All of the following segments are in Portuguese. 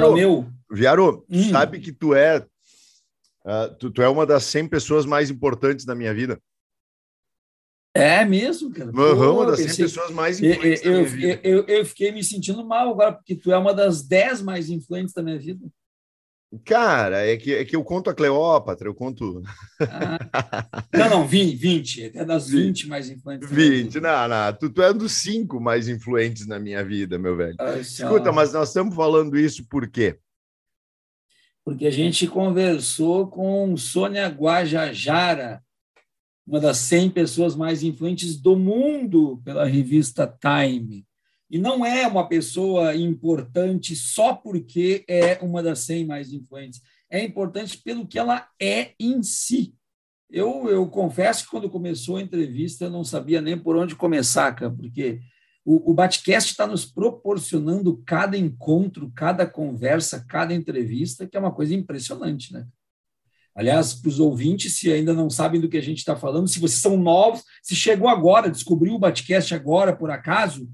Viaro, meu. Viaro, hum. sabe que tu é uh, tu, tu é uma das 100 pessoas mais importantes da minha vida. É mesmo, cara. Uhum, uma das 100 pensei... pessoas mais influentes eu, eu, eu, eu, eu, fiquei me sentindo mal agora, porque tu é uma das 10 mais influentes da minha vida. Cara, é que, é que eu conto a Cleópatra, eu conto. Ah. Não, não, 20, 20, é das 20, 20 mais influentes. 20, não, não, tu, tu é um dos 5 mais influentes na minha vida, meu velho. Ai, Escuta, mas nós estamos falando isso por quê? Porque a gente conversou com Sônia Guajajara, uma das 100 pessoas mais influentes do mundo pela revista Time. E não é uma pessoa importante só porque é uma das 100 mais influentes. É importante pelo que ela é em si. Eu, eu confesso que quando começou a entrevista eu não sabia nem por onde começar, cara, porque o, o Batcast está nos proporcionando cada encontro, cada conversa, cada entrevista, que é uma coisa impressionante, né? Aliás, para os ouvintes, se ainda não sabem do que a gente está falando, se vocês são novos, se chegou agora, descobriu o Batcast agora, por acaso,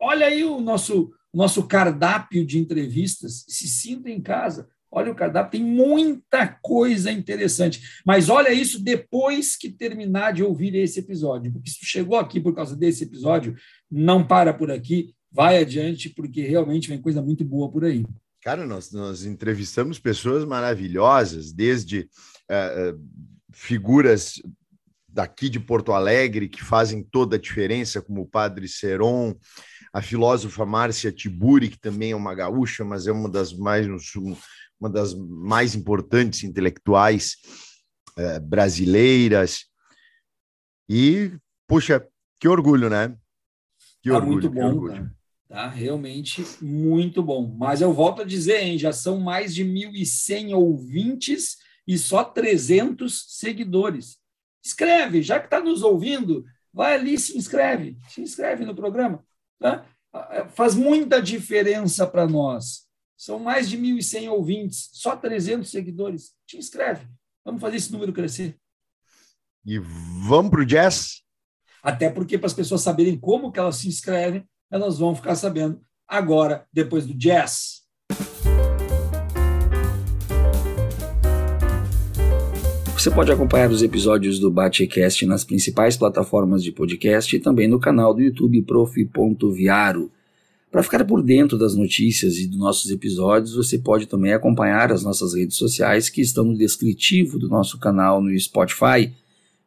Olha aí o nosso, nosso cardápio de entrevistas. Se sinta em casa. Olha o cardápio, tem muita coisa interessante. Mas olha isso depois que terminar de ouvir esse episódio. Porque se chegou aqui por causa desse episódio, não para por aqui, vai adiante, porque realmente vem coisa muito boa por aí. Cara, nós, nós entrevistamos pessoas maravilhosas, desde uh, uh, figuras daqui de Porto Alegre que fazem toda a diferença, como o Padre Seron, a filósofa Márcia Tiburi, que também é uma gaúcha, mas é uma das mais, uma das mais importantes intelectuais eh, brasileiras. E, puxa, que orgulho, né? Que tá orgulho, muito bom, orgulho. Cara. Tá realmente muito bom. Mas eu volto a dizer, hein, já são mais de 1.100 ouvintes e só 300 seguidores. Escreve, já que está nos ouvindo, vai ali se inscreve, se inscreve no programa. Tá? Faz muita diferença para nós. São mais de 1.100 ouvintes, só 300 seguidores. Te inscreve. Vamos fazer esse número crescer. E vamos para o jazz? Até porque, para as pessoas saberem como que elas se inscrevem, elas vão ficar sabendo agora, depois do jazz. Você pode acompanhar os episódios do Batecast nas principais plataformas de podcast e também no canal do YouTube prof.viaro. Para ficar por dentro das notícias e dos nossos episódios, você pode também acompanhar as nossas redes sociais que estão no descritivo do nosso canal no Spotify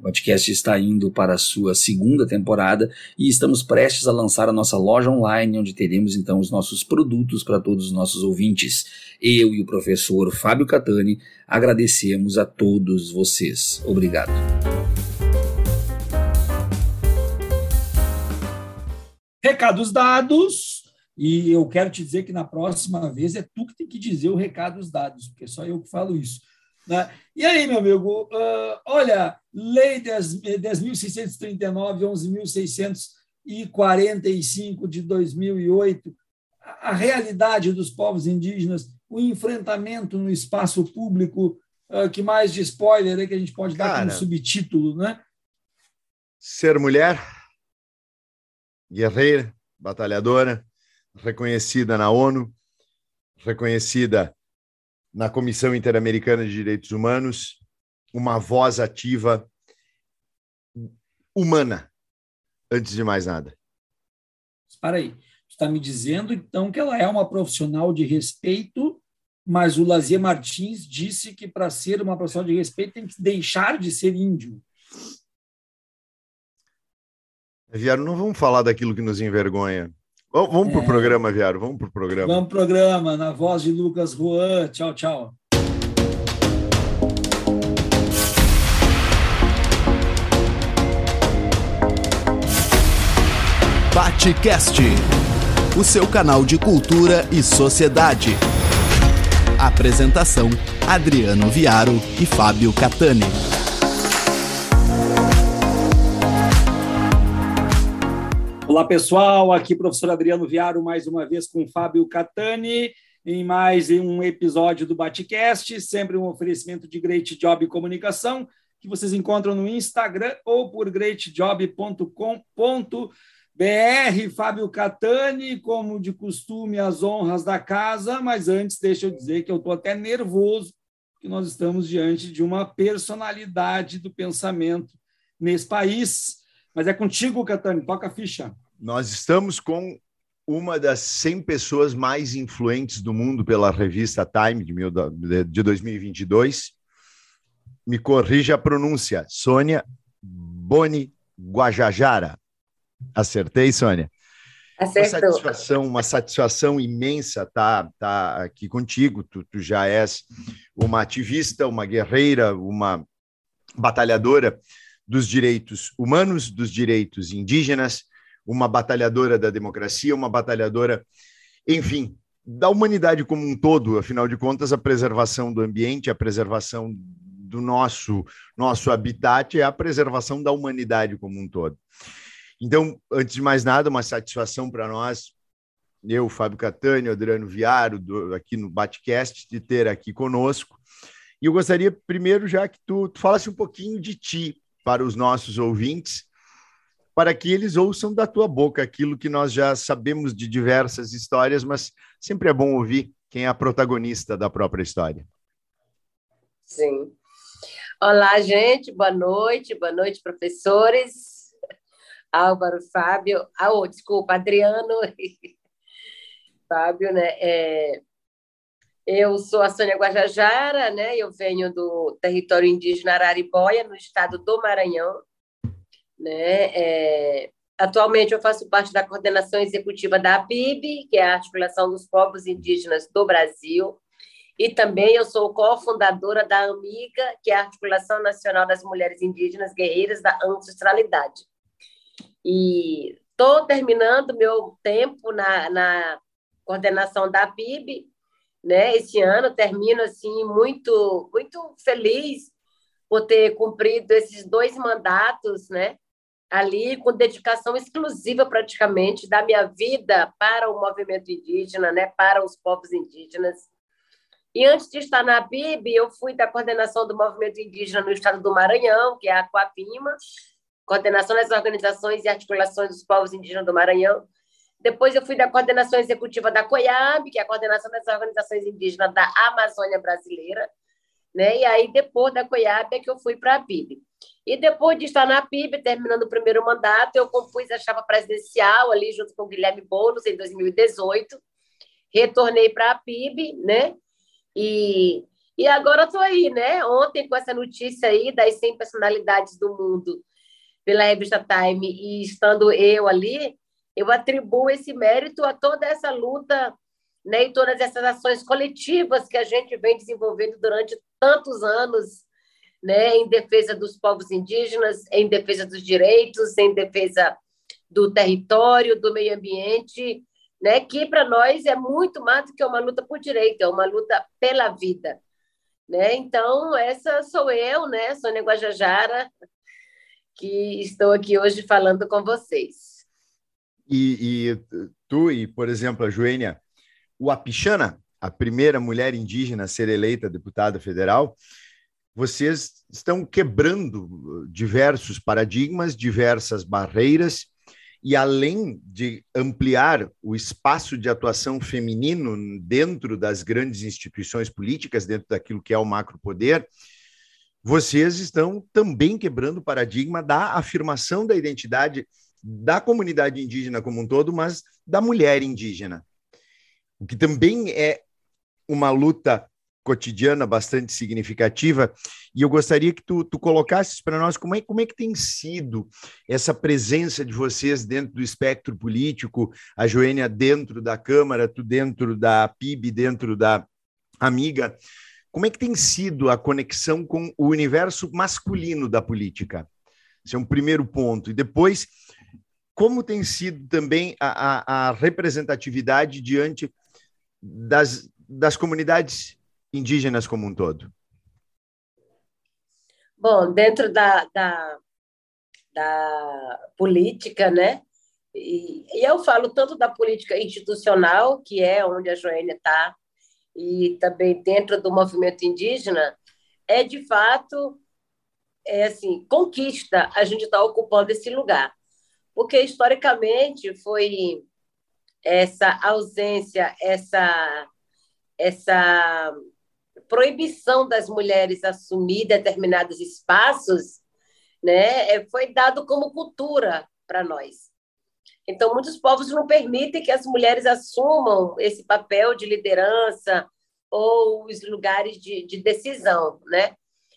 O podcast está indo para a sua segunda temporada e estamos prestes a lançar a nossa loja online, onde teremos então os nossos produtos para todos os nossos ouvintes. Eu e o professor Fábio Catani agradecemos a todos vocês. Obrigado. Recados dados. E eu quero te dizer que na próxima vez é tu que tem que dizer o recados dados, porque é só eu que falo isso. Né? E aí, meu amigo, uh, olha, Lei 10.639, 11.645 de 2008, a, a realidade dos povos indígenas, o enfrentamento no espaço público, uh, que mais de spoiler que a gente pode Cara, dar como subtítulo, né? Ser mulher, guerreira, batalhadora, reconhecida na ONU, reconhecida na Comissão Interamericana de Direitos Humanos, uma voz ativa humana, antes de mais nada. Para aí, está me dizendo então que ela é uma profissional de respeito, mas o Lazier Martins disse que para ser uma profissional de respeito tem que deixar de ser índio. Viário, não vamos falar daquilo que nos envergonha. Vamos, vamos é... pro programa, Viário, vamos pro programa. Vamos pro programa, na voz de Lucas Juan. Tchau, tchau. Batecast, o seu canal de cultura e sociedade. Apresentação: Adriano Viaro e Fábio Catani. Olá pessoal, aqui professor Adriano Viaro mais uma vez com Fábio Catani em mais um episódio do Batcast, sempre um oferecimento de Great Job Comunicação que vocês encontram no Instagram ou por greatjob.com.br. Fábio Catani, como de costume, as honras da casa, mas antes deixa eu dizer que eu estou até nervoso, que nós estamos diante de uma personalidade do pensamento nesse país. Mas é contigo, Catani, toca a ficha. Nós estamos com uma das 100 pessoas mais influentes do mundo pela revista Time de 2022 me corrija a pronúncia, Sônia Boni Guajajara. Acertei, Sônia? Acertou. Uma satisfação, uma satisfação imensa estar tá, tá aqui contigo. Tu, tu já és uma ativista, uma guerreira, uma batalhadora dos direitos humanos, dos direitos indígenas, uma batalhadora da democracia, uma batalhadora, enfim, da humanidade como um todo. Afinal de contas, a preservação do ambiente, a preservação do nosso, nosso habitat é a preservação da humanidade como um todo. Então, antes de mais nada, uma satisfação para nós, eu, Fábio Catânio, Adriano Viaro, do, aqui no Batcast, de ter aqui conosco. E eu gostaria, primeiro, já que tu, tu falasse um pouquinho de ti para os nossos ouvintes, para que eles ouçam da tua boca aquilo que nós já sabemos de diversas histórias, mas sempre é bom ouvir quem é a protagonista da própria história. Sim. Olá, gente, boa noite, boa noite, professores. Álvaro, Fábio, ah, oh, desculpa, Adriano, Fábio, né? É, eu sou a Sônia Guajajara, né? Eu venho do território indígena Araribóia, no estado do Maranhão, né? É, atualmente eu faço parte da coordenação executiva da APIB, que é a Articulação dos Povos Indígenas do Brasil, e também eu sou cofundadora da AMIGA, que é a Articulação Nacional das Mulheres Indígenas Guerreiras da Ancestralidade. E estou terminando meu tempo na, na coordenação da PIB, né? Esse ano termino assim muito muito feliz por ter cumprido esses dois mandatos, né? Ali com dedicação exclusiva praticamente da minha vida para o movimento indígena, né? Para os povos indígenas e antes de estar na PIB, eu fui da coordenação do movimento indígena no estado do Maranhão, que é a Coapima, coordenação das organizações e articulações dos povos indígenas do Maranhão. Depois eu fui da coordenação executiva da COIAB, que é a coordenação das organizações indígenas da Amazônia Brasileira. Né? E aí, depois da COIAB, é que eu fui para a PIB. E depois de estar na PIB, terminando o primeiro mandato, eu compus a chapa presidencial ali junto com o Guilherme Boulos em 2018. Retornei para a PIB, né? E, e agora estou aí, né? Ontem, com essa notícia aí das 100 personalidades do mundo pela revista Time, e estando eu ali, eu atribuo esse mérito a toda essa luta né, e todas essas ações coletivas que a gente vem desenvolvendo durante tantos anos né, em defesa dos povos indígenas, em defesa dos direitos, em defesa do território, do meio ambiente né? que para nós é muito mais do que uma luta por direito, é uma luta pela vida. Né? Então, essa sou eu, né, Sônia Guajajara, que estou aqui hoje falando com vocês. E, e tu e, por exemplo, a Joênia, o Apixana, a primeira mulher indígena a ser eleita deputada federal, vocês estão quebrando diversos paradigmas, diversas barreiras e além de ampliar o espaço de atuação feminino dentro das grandes instituições políticas, dentro daquilo que é o macropoder, vocês estão também quebrando o paradigma da afirmação da identidade da comunidade indígena como um todo, mas da mulher indígena. O que também é uma luta cotidiana bastante significativa, e eu gostaria que tu, tu colocasses para nós como é, como é que tem sido essa presença de vocês dentro do espectro político, a Joênia dentro da Câmara, tu dentro da PIB, dentro da Amiga, como é que tem sido a conexão com o universo masculino da política? Esse é um primeiro ponto. E depois, como tem sido também a, a, a representatividade diante das, das comunidades indígenas como um todo? Bom, dentro da, da, da política, né? E, e, eu falo tanto da política institucional, que é onde a Joênia está, e também dentro do movimento indígena, é de fato é assim conquista a gente está ocupando esse lugar, porque historicamente foi essa ausência, essa essa proibição das mulheres assumir determinados espaços, né, é, foi dado como cultura para nós. Então, muitos povos não permitem que as mulheres assumam esse papel de liderança ou os lugares de, de decisão, né?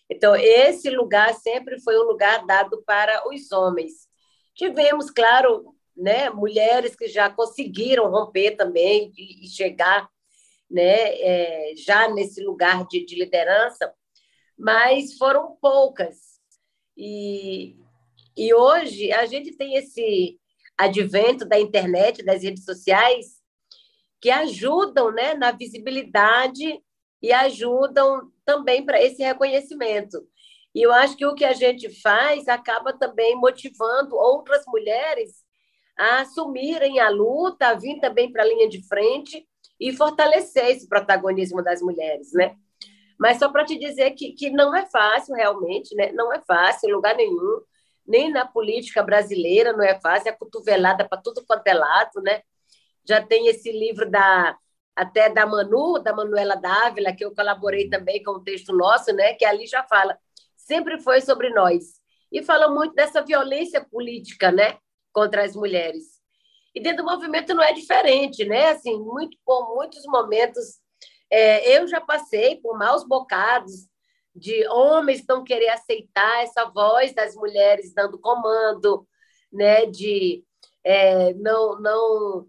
Então, esse lugar sempre foi um lugar dado para os homens. Tivemos, claro, né, mulheres que já conseguiram romper também e, chegar né, é, já nesse lugar de, de liderança, mas foram poucas. E, e hoje a gente tem esse advento da internet, das redes sociais, que ajudam né, na visibilidade e ajudam também para esse reconhecimento. E eu acho que o que a gente faz acaba também motivando outras mulheres a assumirem a luta, a vir também para a linha de frente e fortalecer esse protagonismo das mulheres, né? Mas só para te dizer que, que não é fácil, realmente, né? Não é fácil em lugar nenhum nem na política brasileira não é fácil, é cotovelada para tudo quanto é lado, né? Já tem esse livro da até da Manu, da Manuela Dávila, que eu colaborei também com o texto nosso, né? Que ali já fala, sempre foi sobre nós. E fala muito dessa violência política, né? Contra as mulheres. E dentro do movimento não é diferente, né? Assim, muito, por muitos momentos, é, eu já passei por maus bocados, de homens não querer aceitar essa voz das mulheres dando comando, né? De é, não não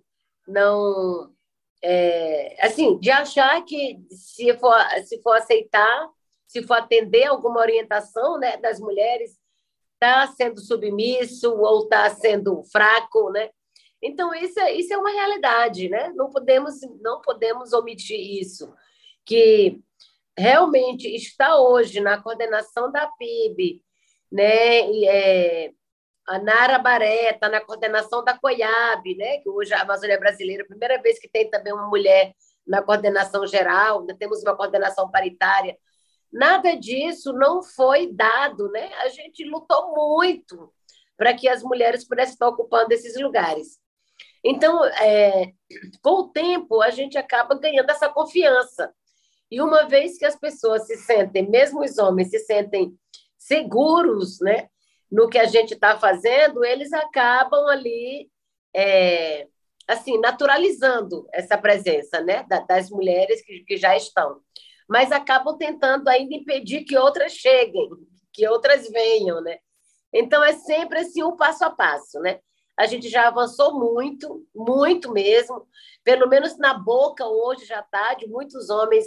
não é, assim de achar que se for se for aceitar se for atender alguma orientação né das mulheres está sendo submisso ou está sendo fraco né então isso é, isso é uma realidade né não podemos não podemos omitir isso que realmente está hoje na coordenação da PIB, né? E, é, a Nara Baré está na coordenação da COIAB, né? que hoje a Amazônia Brasileira, primeira vez que tem também uma mulher na coordenação geral, temos uma coordenação paritária. Nada disso não foi dado, né? A gente lutou muito para que as mulheres pudessem estar ocupando esses lugares. Então, é, com o tempo, a gente acaba ganhando essa confiança e uma vez que as pessoas se sentem, mesmo os homens se sentem seguros, né, no que a gente está fazendo, eles acabam ali, é, assim, naturalizando essa presença, né, das mulheres que, que já estão. Mas acabam tentando ainda impedir que outras cheguem, que outras venham, né? Então é sempre assim um passo a passo, né? A gente já avançou muito, muito mesmo. Pelo menos na boca hoje já está de muitos homens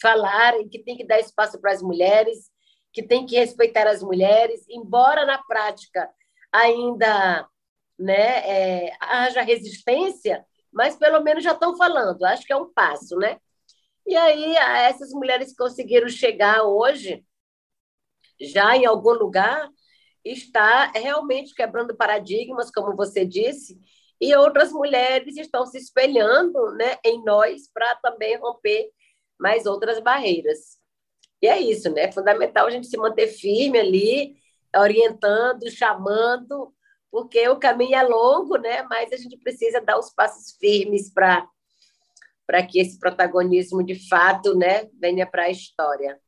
falarem que tem que dar espaço para as mulheres, que tem que respeitar as mulheres, embora na prática ainda né, é, haja resistência, mas pelo menos já estão falando, acho que é um passo, né? E aí, essas mulheres conseguiram chegar hoje, já em algum lugar, está realmente quebrando paradigmas, como você disse, e outras mulheres estão se espelhando né, em nós para também romper mais outras barreiras. E é isso, né? É fundamental a gente se manter firme ali, orientando, chamando, porque o caminho é longo, né? Mas a gente precisa dar os passos firmes para para que esse protagonismo de fato, né, venha para a história.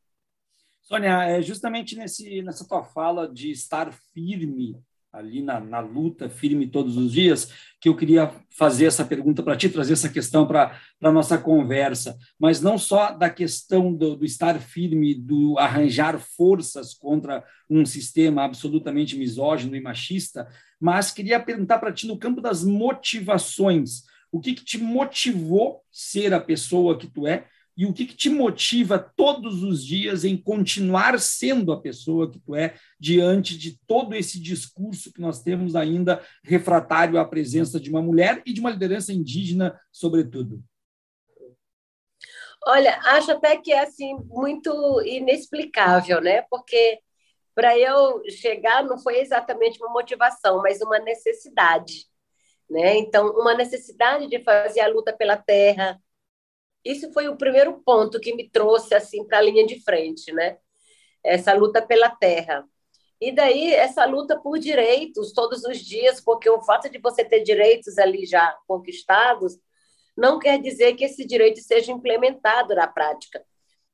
Sônia, é justamente nesse nessa tua fala de estar firme ali na, na luta firme todos os dias, que eu queria fazer essa pergunta para ti, trazer essa questão para a nossa conversa, mas não só da questão do, do, estar firme, do arranjar forças contra um sistema absolutamente misógino e machista, mas queria perguntar para ti no campo das motivações, o que, que te motivou ser a pessoa que tu é e o que, que, te motiva todos os dias em continuar sendo a pessoa que tu é diante de todo esse discurso que nós temos ainda refratário à presença de uma mulher e de uma liderança indígena, sobretudo? Olha, acho até que é assim muito inexplicável, né? Porque para eu chegar não foi exatamente uma motivação, mas uma necessidade, né? Então, uma necessidade de fazer a luta pela terra, isso foi o primeiro ponto que me trouxe assim para a linha de frente, né? Essa luta pela terra. E daí essa luta por direitos todos os dias, porque o fato de você ter direitos ali já conquistados não quer dizer que esse direito seja implementado na prática.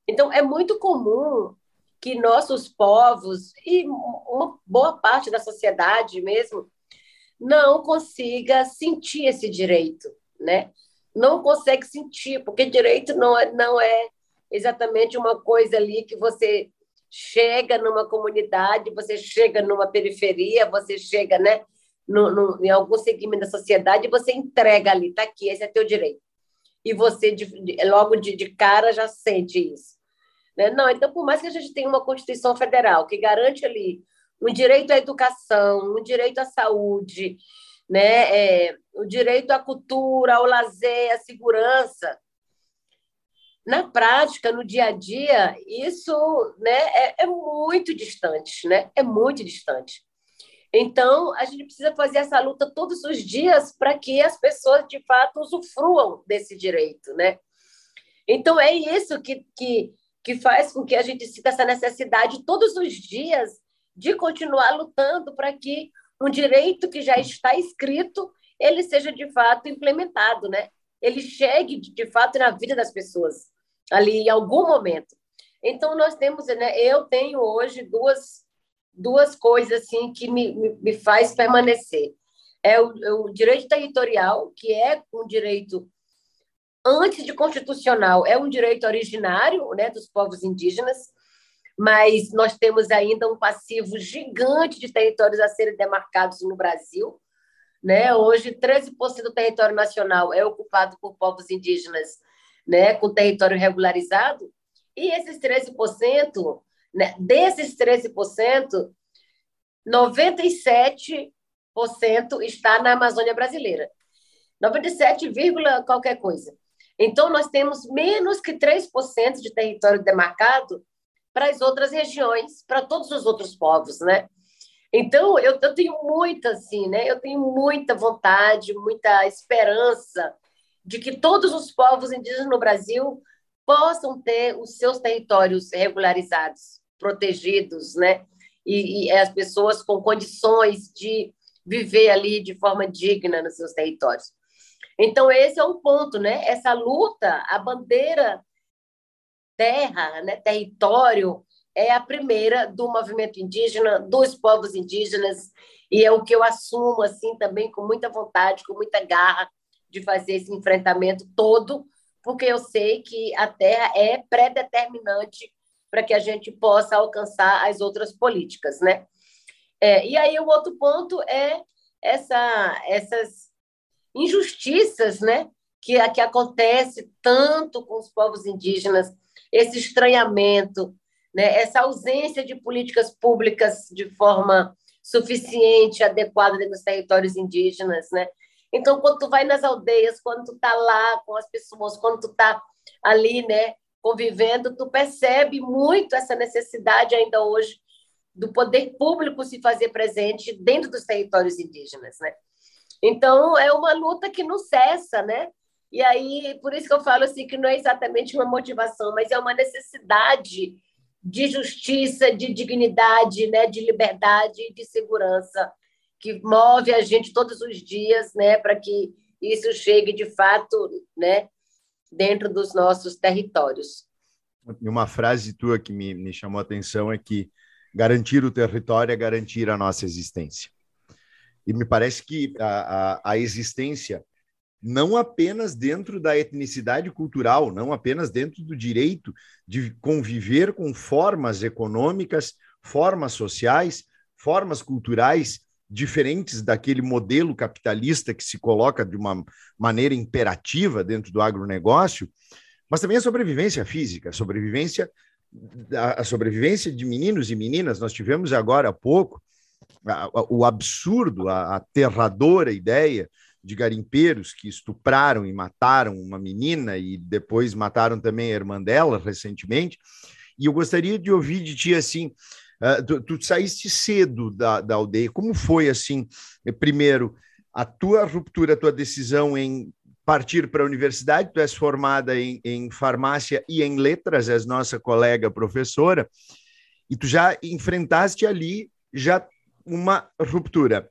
Então é muito comum que nossos povos e uma boa parte da sociedade mesmo não consiga sentir esse direito, né? não consegue sentir, porque direito não é, não é exatamente uma coisa ali que você chega numa comunidade, você chega numa periferia, você chega né, no, no, em algum segmento da sociedade você entrega ali, está aqui, esse é teu direito. E você, de, de, logo de, de cara, já sente isso. Né? Não, então, por mais que a gente tenha uma Constituição Federal que garante ali um direito à educação, um direito à saúde, né? É, o direito à cultura, ao lazer, à segurança. Na prática, no dia a dia, isso né, é, é muito distante, né? É muito distante. Então, a gente precisa fazer essa luta todos os dias para que as pessoas, de fato, usufruam desse direito, né? Então, é isso que, que, que faz com que a gente sinta essa necessidade todos os dias de continuar lutando para que um direito que já está escrito, ele seja de fato implementado, né? Ele chegue de fato na vida das pessoas ali em algum momento. Então nós temos, né? Eu tenho hoje duas duas coisas assim que me, me, me faz permanecer. É o, é o direito territorial, que é um direito antes de constitucional, é um direito originário, né, dos povos indígenas mas nós temos ainda um passivo gigante de territórios a serem demarcados no Brasil. Né? Hoje, 13% do território nacional é ocupado por povos indígenas né, com território regularizado, e esses 13%, né, desses 13%, 97% está na Amazônia brasileira. 97, qualquer coisa. Então, nós temos menos que 3% de território demarcado para as outras regiões, para todos os outros povos, né? Então, eu, eu tenho muita, assim, né? Eu tenho muita vontade, muita esperança de que todos os povos indígenas no Brasil possam ter os seus territórios regularizados, protegidos, né? E, e as pessoas com condições de viver ali de forma digna nos seus territórios. Então, esse é um ponto, né? Essa luta, a bandeira terra, né, território, é a primeira do movimento indígena, dos povos indígenas, e é o que eu assumo assim também com muita vontade, com muita garra de fazer esse enfrentamento todo, porque eu sei que a terra é pré-determinante para que a gente possa alcançar as outras políticas, né? É, e aí o outro ponto é essa, essas injustiças, né, que, que acontece tanto com os povos indígenas esse estranhamento, né, essa ausência de políticas públicas de forma suficiente, adequada nos territórios indígenas, né? Então, quando tu vai nas aldeias, quando tu tá lá com as pessoas, quando tu tá ali, né, convivendo, tu percebe muito essa necessidade ainda hoje do poder público se fazer presente dentro dos territórios indígenas, né? Então, é uma luta que não cessa, né? E aí, por isso que eu falo assim, que não é exatamente uma motivação, mas é uma necessidade de justiça, de dignidade, né, de liberdade e de segurança que move a gente todos os dias, né, para que isso chegue de fato, né, dentro dos nossos territórios. E uma frase tua que me, me chamou a atenção é que garantir o território é garantir a nossa existência. E me parece que a, a, a existência não apenas dentro da etnicidade cultural, não apenas dentro do direito de conviver com formas econômicas, formas sociais, formas culturais diferentes daquele modelo capitalista que se coloca de uma maneira imperativa dentro do agronegócio, mas também a sobrevivência física, a sobrevivência, a, sobrevivência de meninos e meninas. Nós tivemos agora há pouco o absurdo, a aterradora ideia de garimpeiros que estupraram e mataram uma menina e depois mataram também a irmã dela recentemente. E eu gostaria de ouvir de ti assim. Uh, tu, tu, saíste cedo da, da aldeia. Como foi assim? Primeiro, a tua ruptura, a tua decisão em partir para a universidade. Tu és formada em, em farmácia e em letras, és nossa colega professora, e tu já enfrentaste ali já uma ruptura.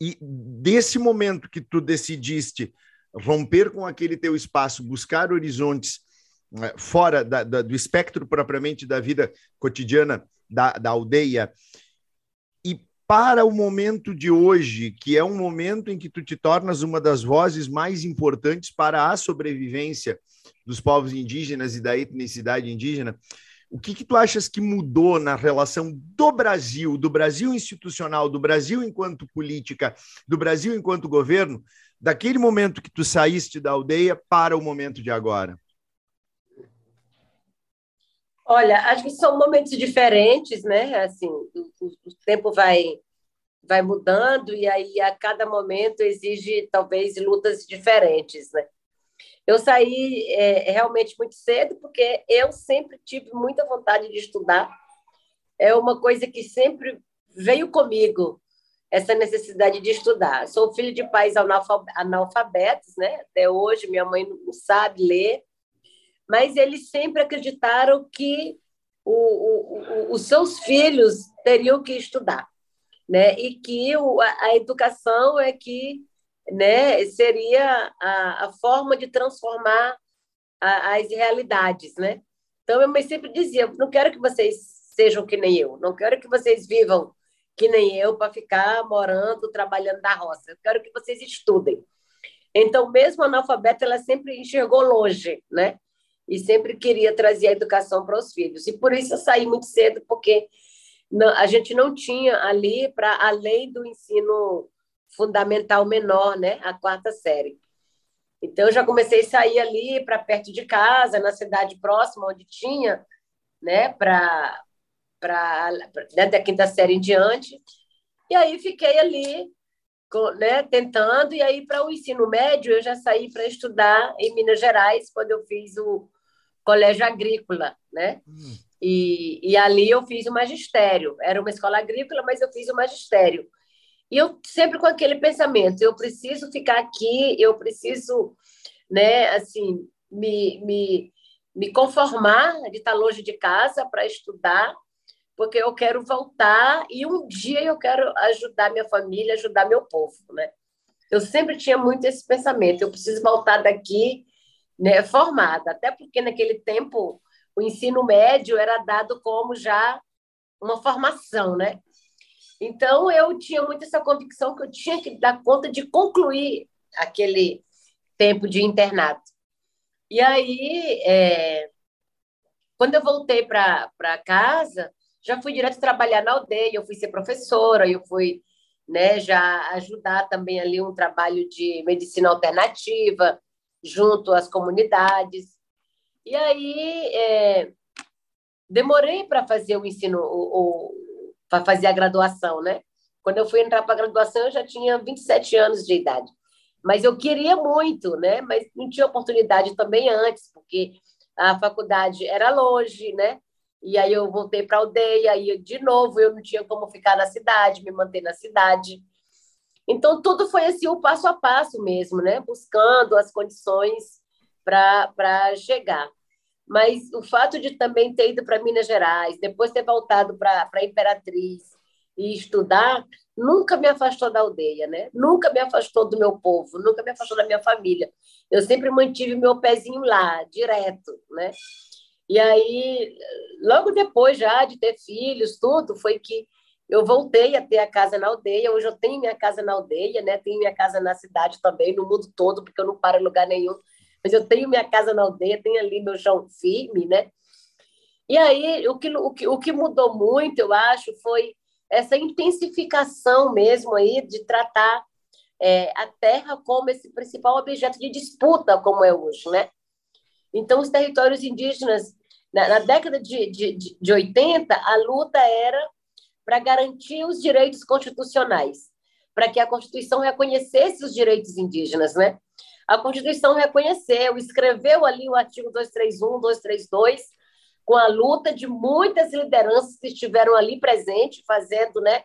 E desse momento que tu decidiste romper com aquele teu espaço, buscar horizontes eh, fora da, da, do espectro propriamente da vida cotidiana da, da aldeia, e para o momento de hoje, que é um momento em que tu te tornas uma das vozes mais importantes para a sobrevivência dos povos indígenas e da etnicidade indígena, o que, que tu achas que mudou na relação do Brasil, do Brasil institucional, do Brasil enquanto política, do Brasil enquanto governo, daquele momento que tu saíste da aldeia para o momento de agora? Olha, acho que são momentos diferentes, né? Assim, o, o tempo vai vai mudando e aí a cada momento exige talvez lutas diferentes, né? Eu saí é, realmente muito cedo, porque eu sempre tive muita vontade de estudar. É uma coisa que sempre veio comigo, essa necessidade de estudar. Sou filho de pais analfabetos, né? Até hoje minha mãe não sabe ler, mas eles sempre acreditaram que o, o, o, os seus filhos teriam que estudar, né? E que a, a educação é que né, seria a, a forma de transformar a, as realidades, né? Então, mãe sempre dizia, não quero que vocês sejam que nem eu, não quero que vocês vivam que nem eu para ficar morando, trabalhando na roça, eu quero que vocês estudem. Então, mesmo analfabeta, ela sempre enxergou longe, né? E sempre queria trazer a educação para os filhos. E por isso eu saí muito cedo, porque não, a gente não tinha ali, para além do ensino fundamental menor, né? A quarta série. Então, eu já comecei a sair ali para perto de casa, na cidade próxima, onde tinha, né? Para né, da quinta série em diante. E aí fiquei ali, né, tentando. E aí, para o ensino médio, eu já saí para estudar em Minas Gerais, quando eu fiz o colégio agrícola, né? Hum. E, e ali eu fiz o magistério. Era uma escola agrícola, mas eu fiz o magistério. E eu sempre com aquele pensamento, eu preciso ficar aqui, eu preciso, né, assim, me, me, me conformar de estar longe de casa para estudar, porque eu quero voltar e um dia eu quero ajudar minha família, ajudar meu povo, né? Eu sempre tinha muito esse pensamento, eu preciso voltar daqui, né, formada, até porque naquele tempo o ensino médio era dado como já uma formação, né? Então, eu tinha muito essa convicção que eu tinha que dar conta de concluir aquele tempo de internato. E aí, é, quando eu voltei para casa, já fui direto trabalhar na aldeia, eu fui ser professora, eu fui né, já ajudar também ali um trabalho de medicina alternativa junto às comunidades. E aí, é, demorei para fazer o ensino, o, para fazer a graduação, né? Quando eu fui entrar para a graduação, eu já tinha 27 anos de idade. Mas eu queria muito, né? Mas não tinha oportunidade também antes, porque a faculdade era longe, né? E aí eu voltei para a aldeia, e de novo eu não tinha como ficar na cidade, me manter na cidade. Então, tudo foi assim, o passo a passo mesmo, né? Buscando as condições para chegar. Mas o fato de também ter ido para Minas Gerais, depois ter voltado para Imperatriz e estudar, nunca me afastou da aldeia, né? Nunca me afastou do meu povo, nunca me afastou da minha família. Eu sempre mantive meu pezinho lá, direto, né? E aí, logo depois já de ter filhos, tudo, foi que eu voltei a ter a casa na aldeia. Hoje eu tenho minha casa na aldeia, né? Tenho minha casa na cidade também, no mundo todo, porque eu não paro em lugar nenhum mas eu tenho minha casa na aldeia, tenho ali meu chão firme, né? E aí, o que, o que, o que mudou muito, eu acho, foi essa intensificação mesmo aí de tratar é, a terra como esse principal objeto de disputa, como é hoje, né? Então, os territórios indígenas, na, na década de, de, de 80, a luta era para garantir os direitos constitucionais, para que a Constituição reconhecesse os direitos indígenas, né? A Constituição reconheceu, escreveu ali o artigo 231, 232, com a luta de muitas lideranças que estiveram ali presentes, fazendo né,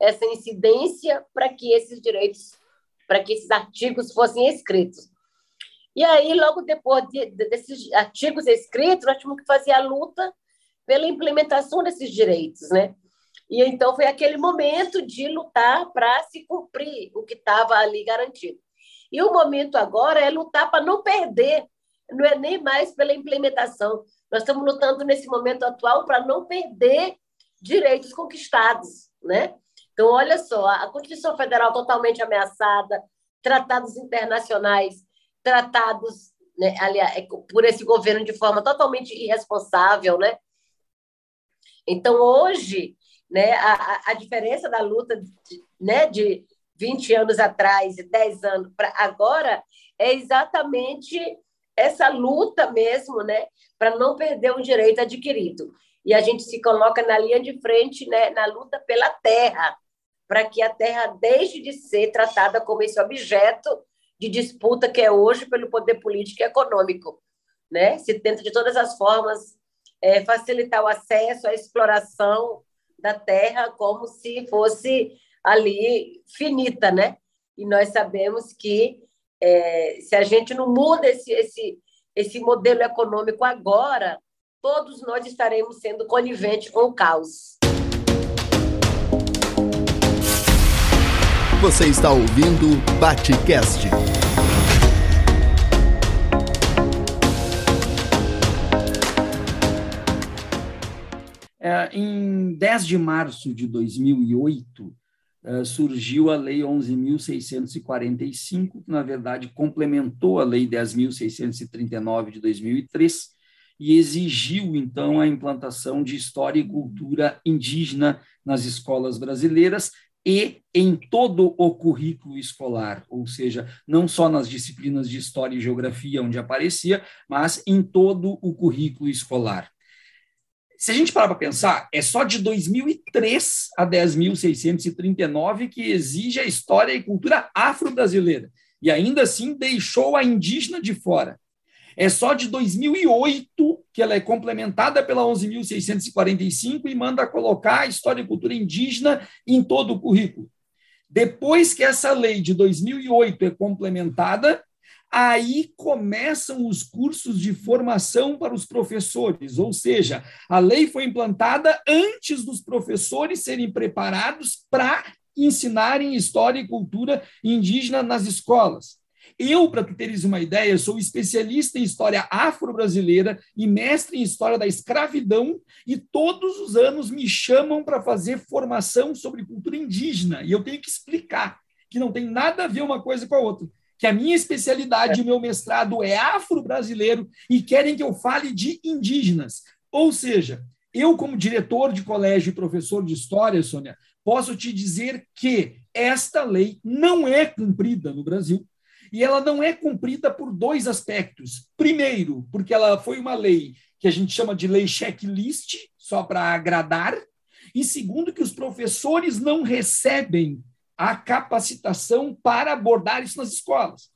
essa incidência para que esses direitos, para que esses artigos fossem escritos. E aí, logo depois de, de, desses artigos escritos, nós tínhamos que fazer a luta pela implementação desses direitos, né? E então foi aquele momento de lutar para se cumprir o que estava ali garantido. E o momento agora é lutar para não perder, não é nem mais pela implementação, nós estamos lutando nesse momento atual para não perder direitos conquistados, né? Então, olha só, a Constituição Federal totalmente ameaçada, tratados internacionais tratados né, aliás, é, por esse governo de forma totalmente irresponsável, né? Então, hoje, né, a, a diferença da luta de, né, de 20 anos atrás e 10 anos para agora é exatamente essa luta mesmo, né, para não perder um direito adquirido. E a gente se coloca na linha de frente, né, na luta pela terra, para que a terra deixe de ser tratada como esse objeto de disputa que é hoje pelo poder político e econômico, né? Se tenta de todas as formas é, facilitar o acesso à exploração da terra como se fosse ali finita, né? E nós sabemos que é, se a gente não muda esse, esse, esse modelo econômico agora, todos nós estaremos sendo coniventes com o caos. Você está ouvindo Batecast. É, em 10 de março de 2008, uh, surgiu a Lei 11.645, que, na verdade, complementou a Lei 10.639 de 2003 e exigiu, então, a implantação de história e cultura indígena nas escolas brasileiras e em todo o currículo escolar, ou seja, não só nas disciplinas de história e geografia onde aparecia, mas em todo o currículo escolar. Se a gente parar para pensar, é só de 2003 a 10.639 que exige a história e cultura afro-brasileira, e ainda assim deixou a indígena de fora. É só de 2008 que ela é complementada pela 11.645 e manda colocar a história e cultura indígena em todo o currículo. Depois que essa lei de 2008 é complementada, aí começam os cursos de formação para os professores, ou seja, a lei foi implantada antes dos professores serem preparados para ensinarem história e cultura indígena nas escolas. Eu, para tu teres uma ideia, sou especialista em história afro-brasileira e mestre em história da escravidão, e todos os anos me chamam para fazer formação sobre cultura indígena, e eu tenho que explicar que não tem nada a ver uma coisa com a outra que a minha especialidade, o meu mestrado é afro-brasileiro e querem que eu fale de indígenas. Ou seja, eu, como diretor de colégio e professor de história, Sônia, posso te dizer que esta lei não é cumprida no Brasil. E ela não é cumprida por dois aspectos. Primeiro, porque ela foi uma lei que a gente chama de lei checklist, só para agradar. E segundo, que os professores não recebem a capacitação para abordar isso nas escolas.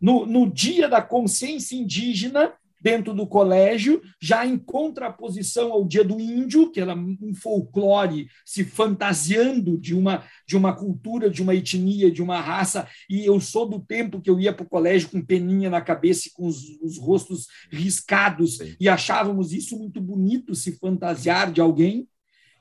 No, no dia da consciência indígena, dentro do colégio, já em contraposição ao Dia do Índio, que era um folclore se fantasiando de uma, de uma cultura, de uma etnia, de uma raça, e eu sou do tempo que eu ia para o colégio com peninha na cabeça e com os, os rostos riscados, Sim. e achávamos isso muito bonito, se fantasiar de alguém.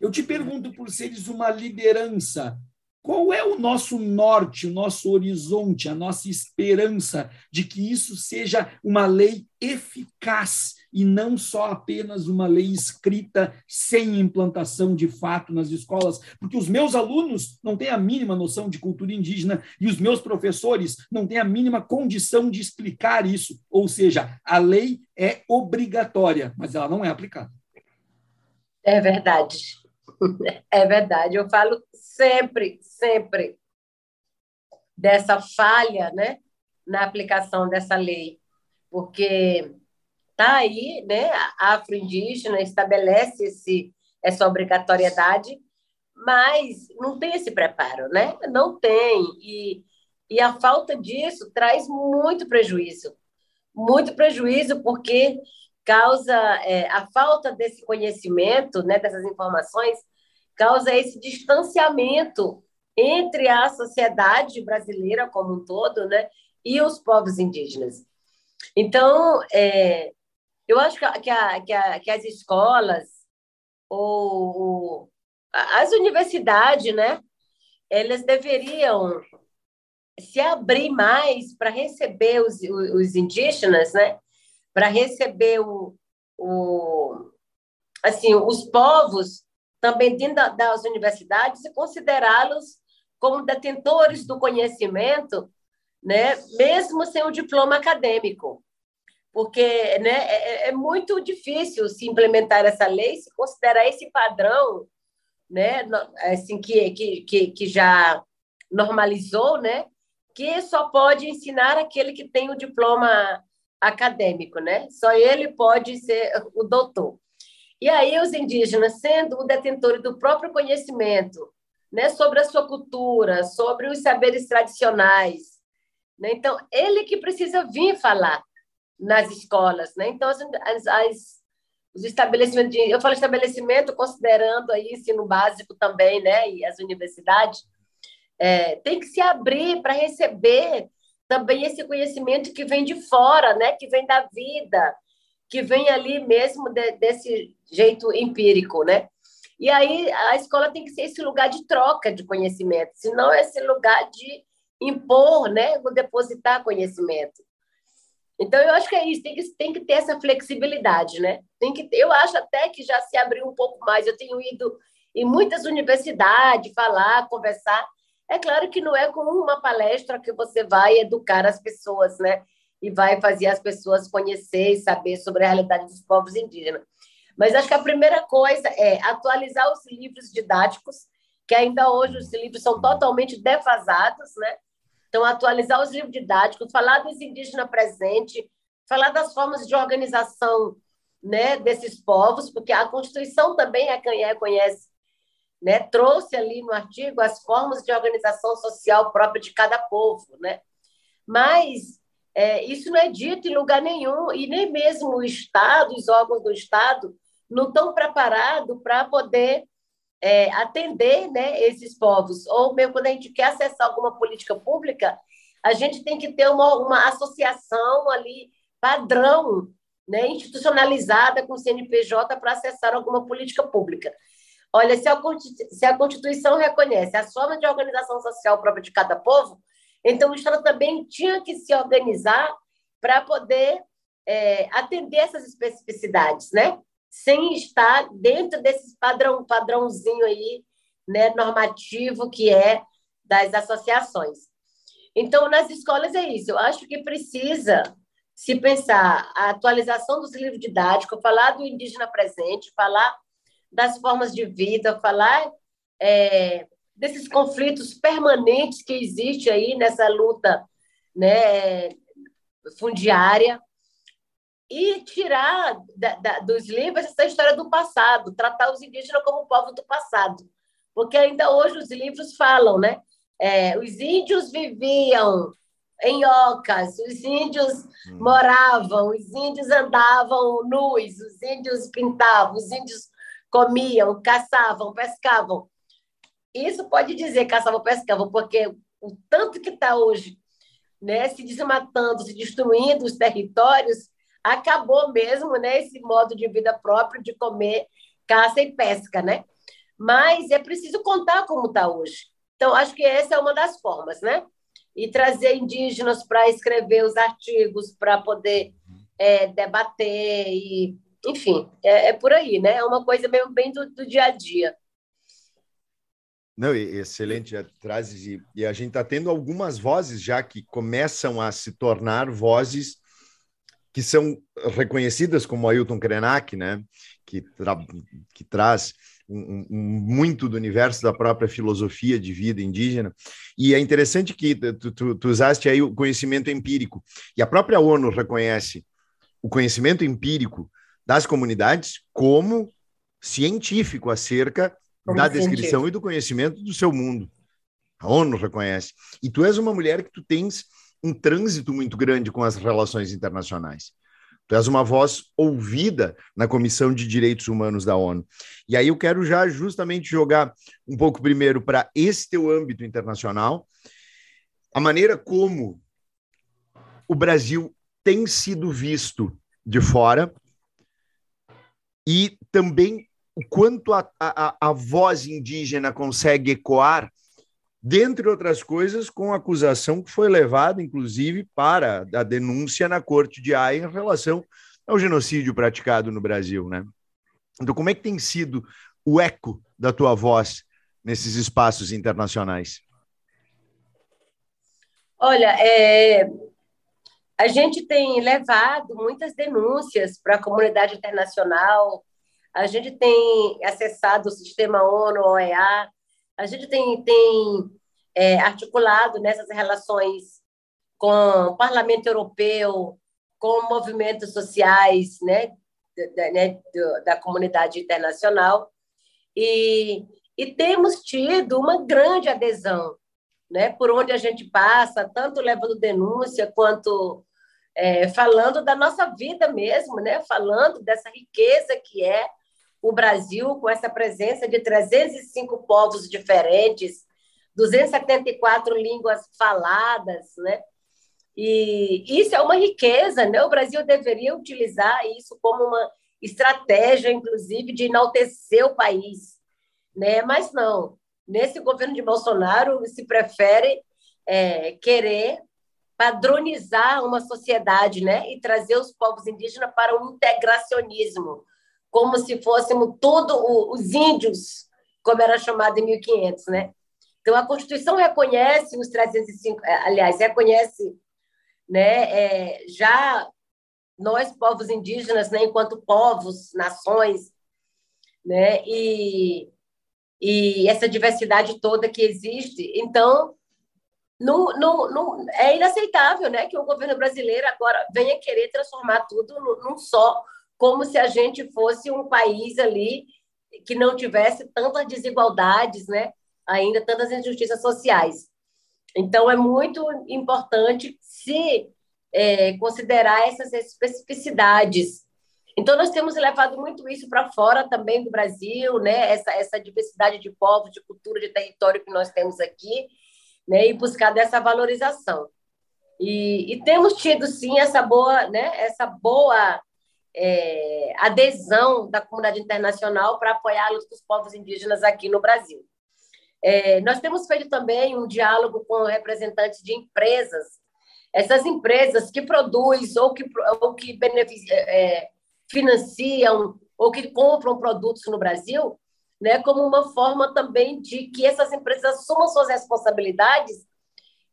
Eu te pergunto, por seres uma liderança, qual é o nosso norte, o nosso horizonte, a nossa esperança de que isso seja uma lei eficaz e não só apenas uma lei escrita sem implantação de fato nas escolas? Porque os meus alunos não têm a mínima noção de cultura indígena e os meus professores não têm a mínima condição de explicar isso. Ou seja, a lei é obrigatória, mas ela não é aplicada. É verdade. É verdade. Eu falo sempre, sempre dessa falha né, na aplicação dessa lei, porque está aí, né? A afro-indígena estabelece esse, essa obrigatoriedade, mas não tem esse preparo, né? Não tem. E, e a falta disso traz muito prejuízo. Muito prejuízo, porque causa é, a falta desse conhecimento, né, dessas informações, causa esse distanciamento entre a sociedade brasileira como um todo, né, e os povos indígenas. Então, é, eu acho que, a, que, a, que, as escolas ou, as universidades, né, elas deveriam se abrir mais para receber os, os indígenas, né, para receber o, o, assim, os povos também dentro das universidades e considerá-los como detentores do conhecimento, né, mesmo sem o diploma acadêmico. Porque né, é, é, é muito difícil se implementar essa lei, se considerar esse padrão né, assim, que, que, que já normalizou, né, que só pode ensinar aquele que tem o diploma acadêmico, né? Só ele pode ser o doutor. E aí os indígenas, sendo o detentor do próprio conhecimento, né, sobre a sua cultura, sobre os saberes tradicionais, né? Então ele que precisa vir falar nas escolas, né? Então as, as, os estabelecimentos, de, eu falo estabelecimento considerando aí ensino básico também, né, e as universidades, é, tem que se abrir para receber também esse conhecimento que vem de fora, né, que vem da vida, que vem ali mesmo de, desse jeito empírico, né? E aí a escola tem que ser esse lugar de troca de conhecimento, senão é esse lugar de impor, né, depositar conhecimento. Então, eu acho que é isso, tem que, tem que ter essa flexibilidade, né? Tem que, eu acho até que já se abriu um pouco mais. Eu tenho ido em muitas universidades falar, conversar. É claro que não é com uma palestra que você vai educar as pessoas, né? E vai fazer as pessoas conhecer e saber sobre a realidade dos povos indígenas. Mas acho que a primeira coisa é atualizar os livros didáticos, que ainda hoje os livros são totalmente defasados, né? Então, atualizar os livros didáticos, falar dos indígenas presentes, falar das formas de organização né, desses povos, porque a Constituição também é quem reconhece, né, trouxe ali no artigo as formas de organização social própria de cada povo. Né? Mas é, isso não é dito em lugar nenhum, e nem mesmo o Estado, os órgãos do Estado, não estão preparados para poder é, atender né, esses povos. Ou mesmo quando a gente quer acessar alguma política pública, a gente tem que ter uma, uma associação ali, padrão, né, institucionalizada com o CNPJ para acessar alguma política pública. Olha, se a, se a Constituição reconhece as formas de organização social própria de cada povo, então o Estado também tinha que se organizar para poder é, atender essas especificidades, né? sem estar dentro desse padrão, padrãozinho aí, né, normativo que é das associações. Então, nas escolas é isso. Eu acho que precisa se pensar a atualização dos livros didáticos, falar do indígena presente, falar das formas de vida, falar é, desses conflitos permanentes que existe aí nessa luta né, fundiária, e tirar da, da, dos livros essa história do passado, tratar os indígenas como povo do passado. Porque ainda hoje os livros falam, né? É, os índios viviam em ocas, os índios hum. moravam, os índios andavam nus, os índios pintavam, os índios comiam, caçavam, pescavam. Isso pode dizer caçavam, pescavam, porque o tanto que está hoje né, se desmatando, se destruindo os territórios, acabou mesmo né, esse modo de vida próprio de comer caça e pesca, né? Mas é preciso contar como está hoje. Então, acho que essa é uma das formas, né? E trazer indígenas para escrever os artigos, para poder é, debater, e, enfim, é, é, por aí, né? É uma coisa bem do, do dia a dia. Não, excelente, traz e, e a gente está tendo algumas vozes já que começam a se tornar vozes que são reconhecidas como Ailton Krenak, né? que, tra que traz um, um, muito do universo da própria filosofia de vida indígena. E é interessante que tu, tu, tu usaste aí o conhecimento empírico, e a própria ONU reconhece o conhecimento empírico das comunidades como científico acerca da descrição e do conhecimento do seu mundo. A ONU reconhece. E tu és uma mulher que tu tens um trânsito muito grande com as relações internacionais. Tu és uma voz ouvida na Comissão de Direitos Humanos da ONU. E aí eu quero já justamente jogar um pouco primeiro para esse teu âmbito internacional, a maneira como o Brasil tem sido visto de fora e também quanto a, a, a voz indígena consegue ecoar dentre outras coisas, com a acusação que foi levada, inclusive, para a denúncia na Corte de Haia em relação ao genocídio praticado no Brasil, né? Então, como é que tem sido o eco da tua voz nesses espaços internacionais? Olha, é, a gente tem levado muitas denúncias para a comunidade internacional, a gente tem acessado o sistema ONU, OEA, a. Gente tem, tem é, articulado nessas relações com o Parlamento Europeu, com movimentos sociais né, da, né, da comunidade internacional, e, e temos tido uma grande adesão né, por onde a gente passa, tanto levando denúncia quanto é, falando da nossa vida mesmo, né, falando dessa riqueza que é o Brasil, com essa presença de 305 povos diferentes, 274 línguas faladas, né? E isso é uma riqueza, né? O Brasil deveria utilizar isso como uma estratégia, inclusive, de enaltecer o país, né? Mas não. Nesse governo de Bolsonaro se prefere é, querer padronizar uma sociedade, né? E trazer os povos indígenas para um integracionismo, como se fôssemos todos os índios, como era chamado em 1500, né? Então, a Constituição reconhece os 305, é, aliás, reconhece né, é, já nós, povos indígenas, né, enquanto povos, nações, né, e, e essa diversidade toda que existe. Então, não, não, é inaceitável né, que o governo brasileiro agora venha querer transformar tudo num só como se a gente fosse um país ali que não tivesse tantas desigualdades, né? ainda tantas injustiças sociais. Então, é muito importante se é, considerar essas especificidades. Então, nós temos levado muito isso para fora também do Brasil, né? essa, essa diversidade de povos, de cultura, de território que nós temos aqui, né? e buscar dessa valorização. E, e temos tido, sim, essa boa, né? essa boa é, adesão da comunidade internacional para apoiar os povos indígenas aqui no Brasil. É, nós temos feito também um diálogo com representantes de empresas, essas empresas que produzem ou que, ou que é, financiam ou que compram produtos no Brasil, né, como uma forma também de que essas empresas assumam suas responsabilidades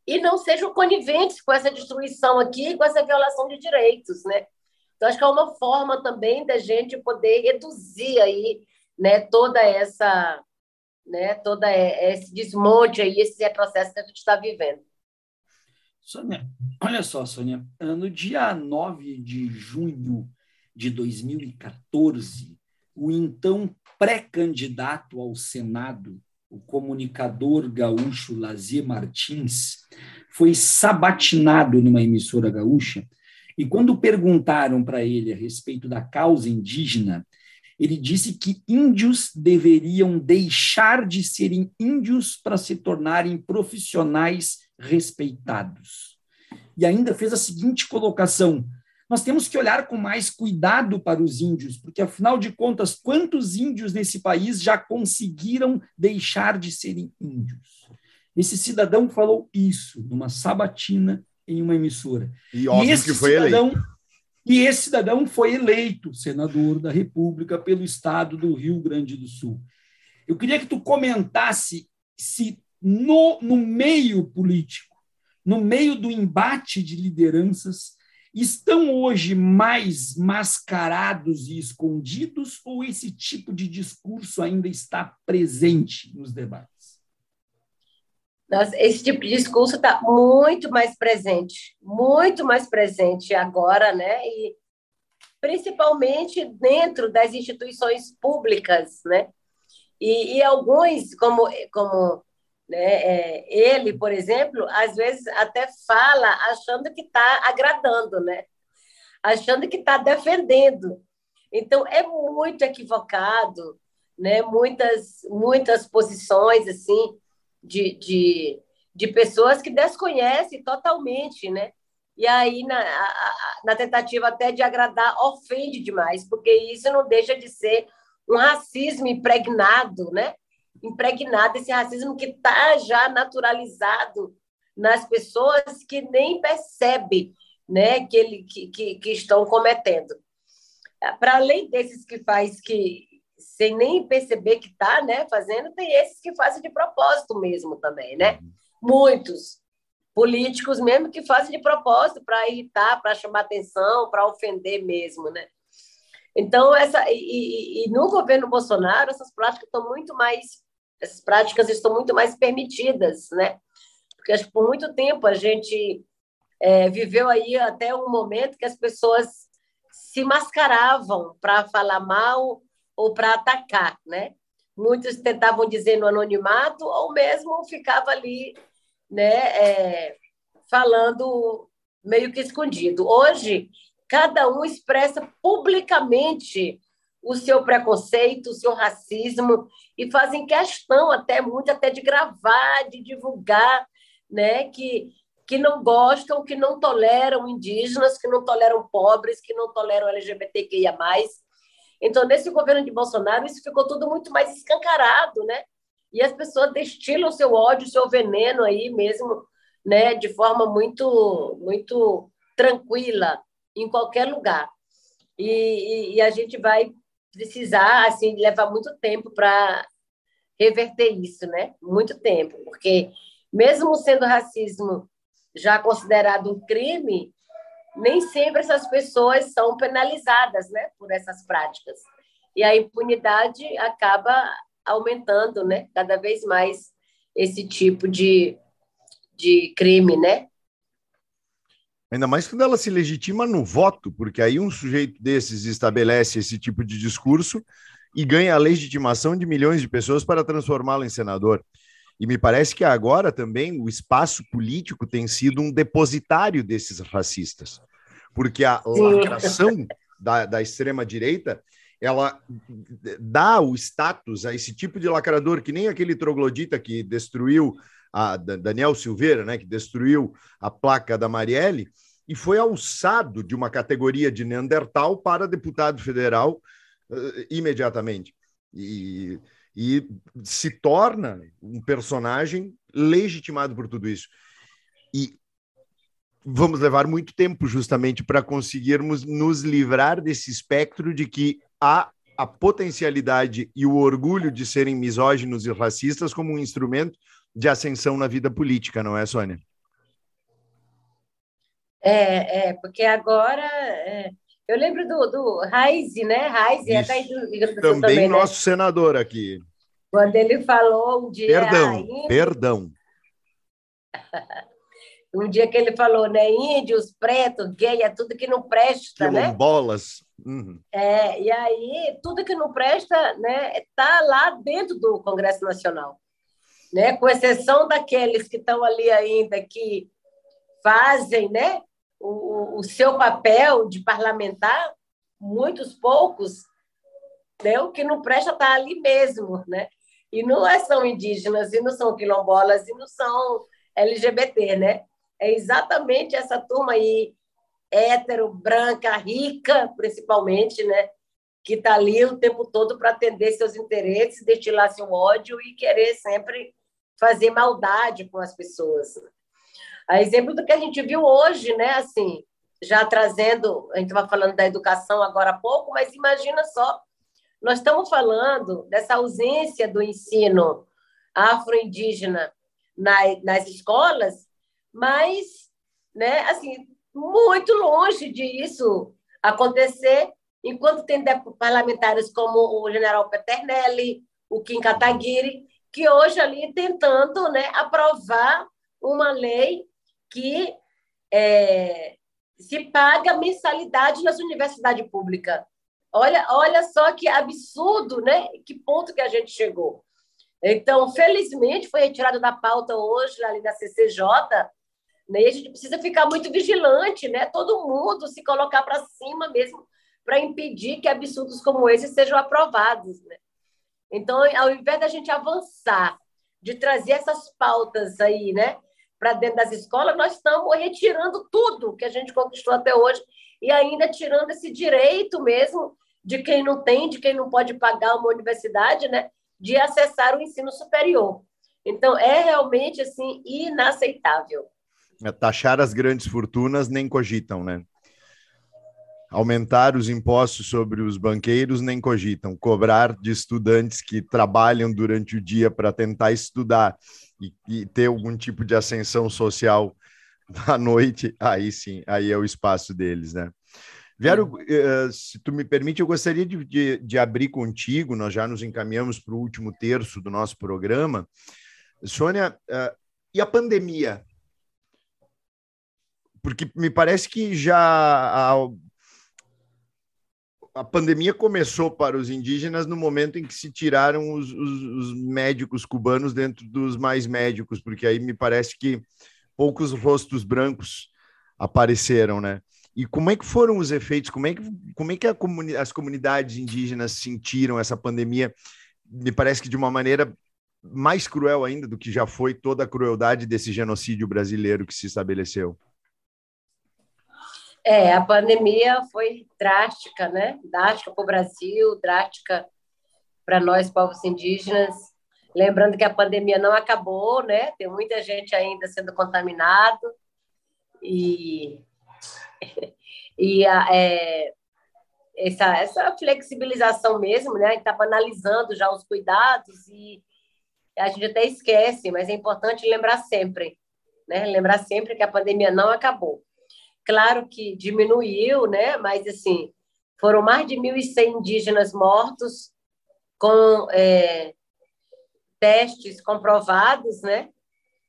e não sejam coniventes com essa destruição aqui, com essa violação de direitos, né? Então, acho que é uma forma também da gente poder reduzir aí, né, toda essa, né, todo esse desmonte aí, esse processo que a gente está vivendo. Sônia, olha só, Sônia, no dia 9 de junho de 2014, o então pré-candidato ao Senado, o comunicador gaúcho Lazier Martins, foi sabatinado numa emissora gaúcha e quando perguntaram para ele a respeito da causa indígena, ele disse que índios deveriam deixar de serem índios para se tornarem profissionais respeitados. E ainda fez a seguinte colocação: nós temos que olhar com mais cuidado para os índios, porque afinal de contas, quantos índios nesse país já conseguiram deixar de serem índios? Esse cidadão falou isso numa sabatina em uma emissora. E óbvio e que foi cidadão, eleito. E esse cidadão foi eleito senador da República pelo estado do Rio Grande do Sul. Eu queria que tu comentasse se no, no meio político, no meio do embate de lideranças, estão hoje mais mascarados e escondidos ou esse tipo de discurso ainda está presente nos debates? Esse tipo de discurso está muito mais presente, muito mais presente agora, né? E, principalmente dentro das instituições públicas, né? E, e alguns, como, como né, é, ele, por exemplo, às vezes até fala achando que está agradando, né? Achando que está defendendo. Então, é muito equivocado, né? muitas, muitas posições assim de, de, de pessoas que desconhecem totalmente, né? E aí, na, na tentativa até de agradar, ofende demais, porque isso não deixa de ser um racismo impregnado, né? Impregnado, esse racismo que está já naturalizado nas pessoas que nem percebem né, que, ele, que, que, que estão cometendo. Para além desses que faz que sem nem perceber que está né, fazendo, tem esses que fazem de propósito mesmo também, né? Uhum. Muitos políticos mesmo que fazem de propósito para irritar, para chamar atenção, para ofender mesmo, né? Então essa e, e, no governo Bolsonaro essas práticas estão muito mais essas práticas estão muito mais permitidas, né? Porque acho que por muito tempo a gente é, viveu aí até um momento que as pessoas se mascaravam para falar mal ou para atacar, né? Muitos tentavam dizer no anonimato ou mesmo ficava ali né, é, falando meio que escondido. Hoje, cada um expressa publicamente o seu preconceito, o seu racismo e fazem questão até muito até de gravar, de divulgar, né, que que não gostam, que não toleram indígenas, que não toleram pobres, que não toleram LGBTQIA+. Então, nesse governo de Bolsonaro, isso ficou tudo muito mais escancarado, né? e as pessoas destilam seu ódio, seu veneno aí mesmo, né, de forma muito, muito tranquila em qualquer lugar. E, e, e a gente vai precisar assim levar muito tempo para reverter isso, né? Muito tempo, porque mesmo sendo racismo já considerado um crime, nem sempre essas pessoas são penalizadas, né, por essas práticas. E a impunidade acaba aumentando, né, cada vez mais esse tipo de, de crime, né? Ainda mais quando ela se legitima no voto, porque aí um sujeito desses estabelece esse tipo de discurso e ganha a legitimação de milhões de pessoas para transformá-lo em senador. E me parece que agora também o espaço político tem sido um depositário desses racistas, porque a lacração da, da extrema-direita ela dá o status a esse tipo de lacrador, que nem aquele troglodita que destruiu a Daniel Silveira, né, que destruiu a placa da Marielle, e foi alçado de uma categoria de Neandertal para deputado federal uh, imediatamente. E, e se torna um personagem legitimado por tudo isso. E vamos levar muito tempo justamente para conseguirmos nos livrar desse espectro de que há a potencialidade e o orgulho de serem misóginos e racistas como um instrumento de ascensão na vida política, não é, Sônia? É, é porque agora é, eu lembro do, do Raize, né? Raize é daí do Sul também, também né? nosso senador aqui. Quando ele falou um dia. Perdão, perdão. um dia que ele falou, né? Índios, preto, gay, é tudo que não presta, né? Quilombolas. Uhum. É, e aí, tudo que não presta né, está lá dentro do Congresso Nacional. Né? Com exceção daqueles que estão ali ainda, que fazem né, o, o seu papel de parlamentar, muitos poucos, né, o que não presta está ali mesmo. Né? E não é, são indígenas, e não são quilombolas, e não são LGBT. Né? É exatamente essa turma aí hétero, branca, rica, principalmente, né? que está ali o tempo todo para atender seus interesses, destilar seu ódio e querer sempre fazer maldade com as pessoas. A exemplo do que a gente viu hoje, né? Assim, já trazendo, a gente estava falando da educação agora há pouco, mas imagina só, nós estamos falando dessa ausência do ensino afro-indígena nas escolas, mas, né? Assim, muito longe disso acontecer, enquanto tem parlamentares como o general Peternelli, o Kim Kataguiri, que hoje ali tentando né, aprovar uma lei que é, se paga mensalidade nas universidades públicas. Olha, olha só que absurdo, né? Que ponto que a gente chegou. Então, felizmente, foi retirado da pauta hoje, ali da CCJ, né? E a gente precisa ficar muito vigilante, né? Todo mundo se colocar para cima mesmo para impedir que absurdos como esse sejam aprovados, né? Então, ao invés da gente avançar, de trazer essas pautas aí, né, para dentro das escolas, nós estamos retirando tudo que a gente conquistou até hoje e ainda tirando esse direito mesmo de quem não tem, de quem não pode pagar uma universidade, né, de acessar o ensino superior. Então, é realmente assim inaceitável. É, taxar as grandes fortunas nem cogitam, né? Aumentar os impostos sobre os banqueiros nem cogitam. Cobrar de estudantes que trabalham durante o dia para tentar estudar e, e, ter algum tipo de ascensão social à noite, aí sim, aí é o espaço deles, né? Vero, uh, se tu me permite, eu gostaria de, de, de abrir contigo, nós já nos encaminhamos para o último terço do nosso programa. Sônia, uh, e a pandemia? Porque me parece que já a, a pandemia começou para os indígenas no momento em que se tiraram os, os, os médicos cubanos dentro dos mais médicos, porque aí me parece que poucos rostos brancos apareceram, né? E como é que foram os efeitos? Como é que, como é que comuni as comunidades indígenas sentiram essa pandemia? Me parece que de uma maneira mais cruel ainda do que já foi toda a crueldade desse genocídio brasileiro que se estabeleceu. É, a pandemia foi drástica, né? Drástica para o Brasil, drástica para nós, povos indígenas. Lembrando que a pandemia não acabou, né? Tem muita gente ainda sendo contaminado. E e a, é, essa, essa flexibilização mesmo, né? Estava analisando já os cuidados e a gente até esquece, mas é importante lembrar sempre, né? Lembrar sempre que a pandemia não acabou. Claro que diminuiu, né? Mas, assim, foram mais de 1.100 indígenas mortos com é, testes comprovados, né?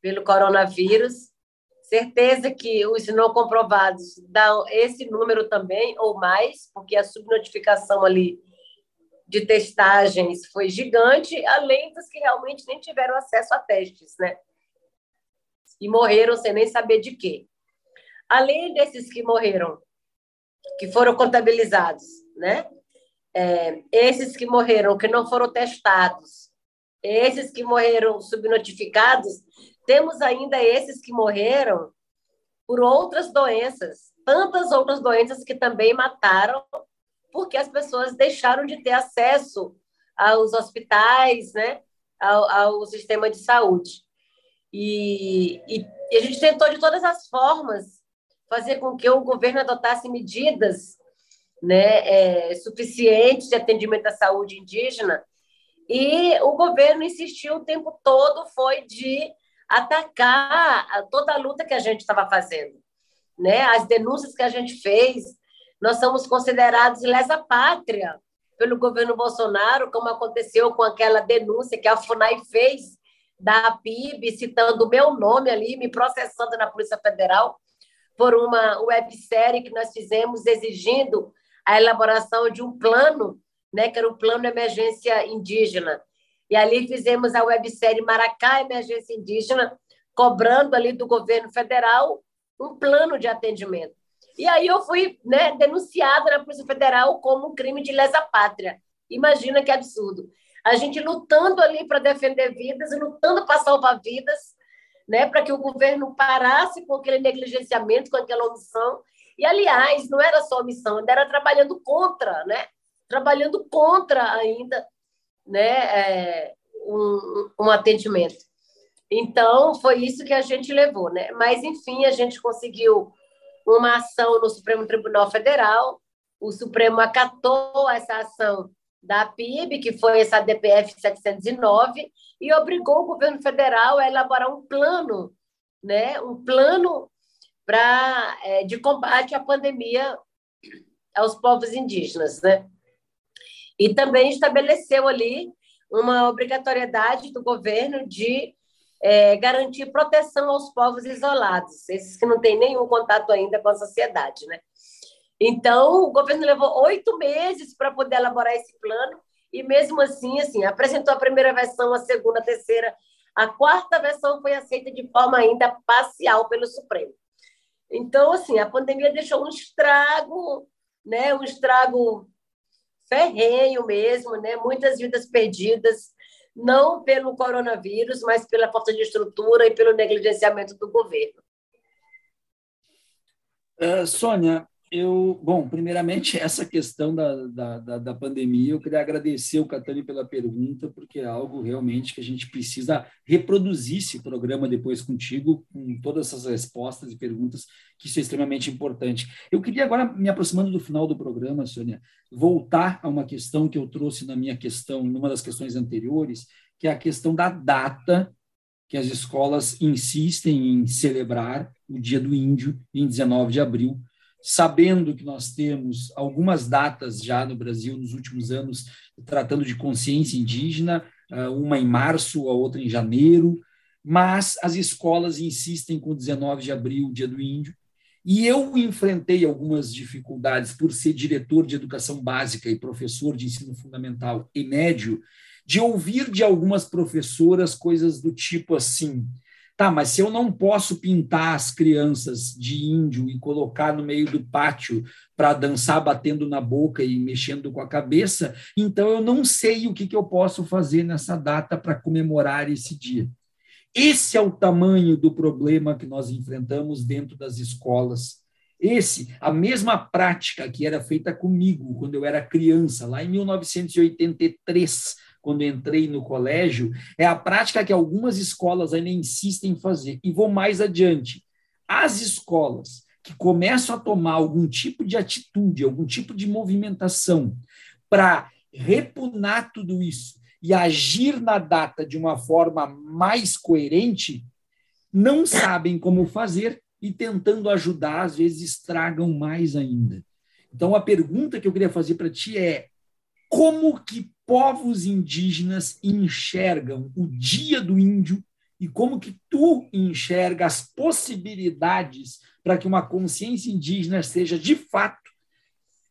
Pelo coronavírus. Certeza que os não comprovados dão esse número também, ou mais, porque a subnotificação ali de testagens foi gigante, além dos que realmente nem tiveram acesso a testes, né? E morreram sem nem saber de quê. Além desses que morreram, que foram contabilizados, né? É, esses que morreram, que não foram testados, esses que morreram subnotificados, temos ainda esses que morreram por outras doenças, tantas outras doenças que também mataram, porque as pessoas deixaram de ter acesso aos hospitais, né, ao, ao sistema de saúde. E, e, a gente tentou de todas as formas fazer com que o governo adotasse medidas né, é, suficientes de atendimento à saúde indígena, e o governo insistiu o tempo todo foi de atacar toda a luta que a gente estava fazendo. Né? As denúncias que a gente fez, nós somos considerados lesa pátria pelo governo Bolsonaro, como aconteceu com aquela denúncia que a FUNAI fez da PIB, citando o meu nome ali, me processando na Polícia Federal por uma websérie que nós fizemos exigindo a elaboração de um plano, né, que era o Plano de Emergência Indígena, e ali fizemos a websérie Maracá Emergência Indígena, cobrando ali do governo federal um plano de atendimento. E aí eu fui né, denunciada na Polícia Federal como um crime de lesa pátria. Imagina que absurdo. A gente lutando ali para defender vidas, lutando para salvar vidas, né, para que o governo parasse com aquele negligenciamento, com aquela omissão. E, aliás, não era só omissão, ainda era trabalhando contra, né? trabalhando contra ainda né, é, um, um atendimento. Então, foi isso que a gente levou, né? Mas, enfim, a gente conseguiu uma ação no Supremo Tribunal Federal, o Supremo acatou essa ação da PIB, que foi essa DPF 709, e obrigou o governo federal a elaborar um plano, né? um plano pra, é, de combate à pandemia aos povos indígenas. Né? E também estabeleceu ali uma obrigatoriedade do governo de é, garantir proteção aos povos isolados, esses que não têm nenhum contato ainda com a sociedade, né? Então, o governo levou oito meses para poder elaborar esse plano e, mesmo assim, assim, apresentou a primeira versão, a segunda, a terceira, a quarta versão foi aceita de forma ainda parcial pelo Supremo. Então, assim, a pandemia deixou um estrago, né? Um estrago ferrenho mesmo, né? Muitas vidas perdidas, não pelo coronavírus, mas pela falta de estrutura e pelo negligenciamento do governo. Uh, Sônia, eu, bom, primeiramente, essa questão da, da, da, da, pandemia, eu queria agradecer o Catani pela pergunta, porque é algo realmente que a gente precisa reproduzir esse programa depois contigo, com todas essas respostas e perguntas, que isso é extremamente importante. Eu queria agora, me aproximando do final do programa, Sônia, voltar a uma questão que eu trouxe na minha questão, numa das questões anteriores, que é a questão da data que as escolas insistem em celebrar o Dia do Índio, em 19 de abril, sabendo que nós temos algumas datas já no Brasil nos últimos anos tratando de consciência indígena, ah, uma em março, a outra em janeiro, mas as escolas insistem com 19 de abril, Dia do Índio, e eu enfrentei algumas dificuldades por ser diretor de educação básica e professor de ensino fundamental e médio, de ouvir de algumas professoras coisas do tipo assim: Tá, mas se eu não posso pintar as crianças de índio e colocar no meio do pátio para dançar batendo na boca e mexendo com a cabeça, então eu não sei o que, que eu posso fazer nessa data para comemorar esse dia. Esse é o tamanho do problema que nós enfrentamos dentro das escolas. Esse, a mesma prática que era feita comigo quando eu era criança, lá em 1983, quando entrei no colégio, é a prática que algumas escolas ainda insistem em fazer. E vou mais adiante. As escolas que começam a tomar algum tipo de atitude, algum tipo de movimentação para repunar tudo isso e agir na data de uma forma mais coerente, não sabem como fazer e tentando ajudar, às vezes estragam mais ainda. Então, a pergunta que eu queria fazer para ti é: como que povos indígenas enxergam o Dia do Índio e como que tu enxerga as possibilidades para que uma consciência indígena seja de fato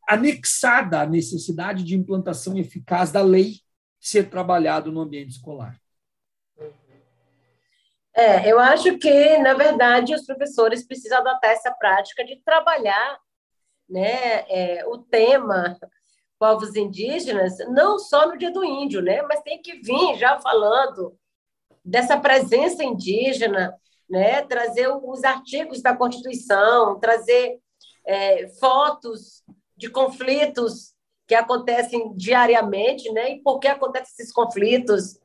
anexada à necessidade de implantação eficaz da lei ser trabalhado no ambiente escolar. É, eu acho que, na verdade, os professores precisam adotar essa prática de trabalhar né, é, o tema povos indígenas, não só no Dia do Índio, né? mas tem que vir já falando dessa presença indígena, né? trazer os artigos da Constituição, trazer é, fotos de conflitos que acontecem diariamente, né? e por que acontecem esses conflitos.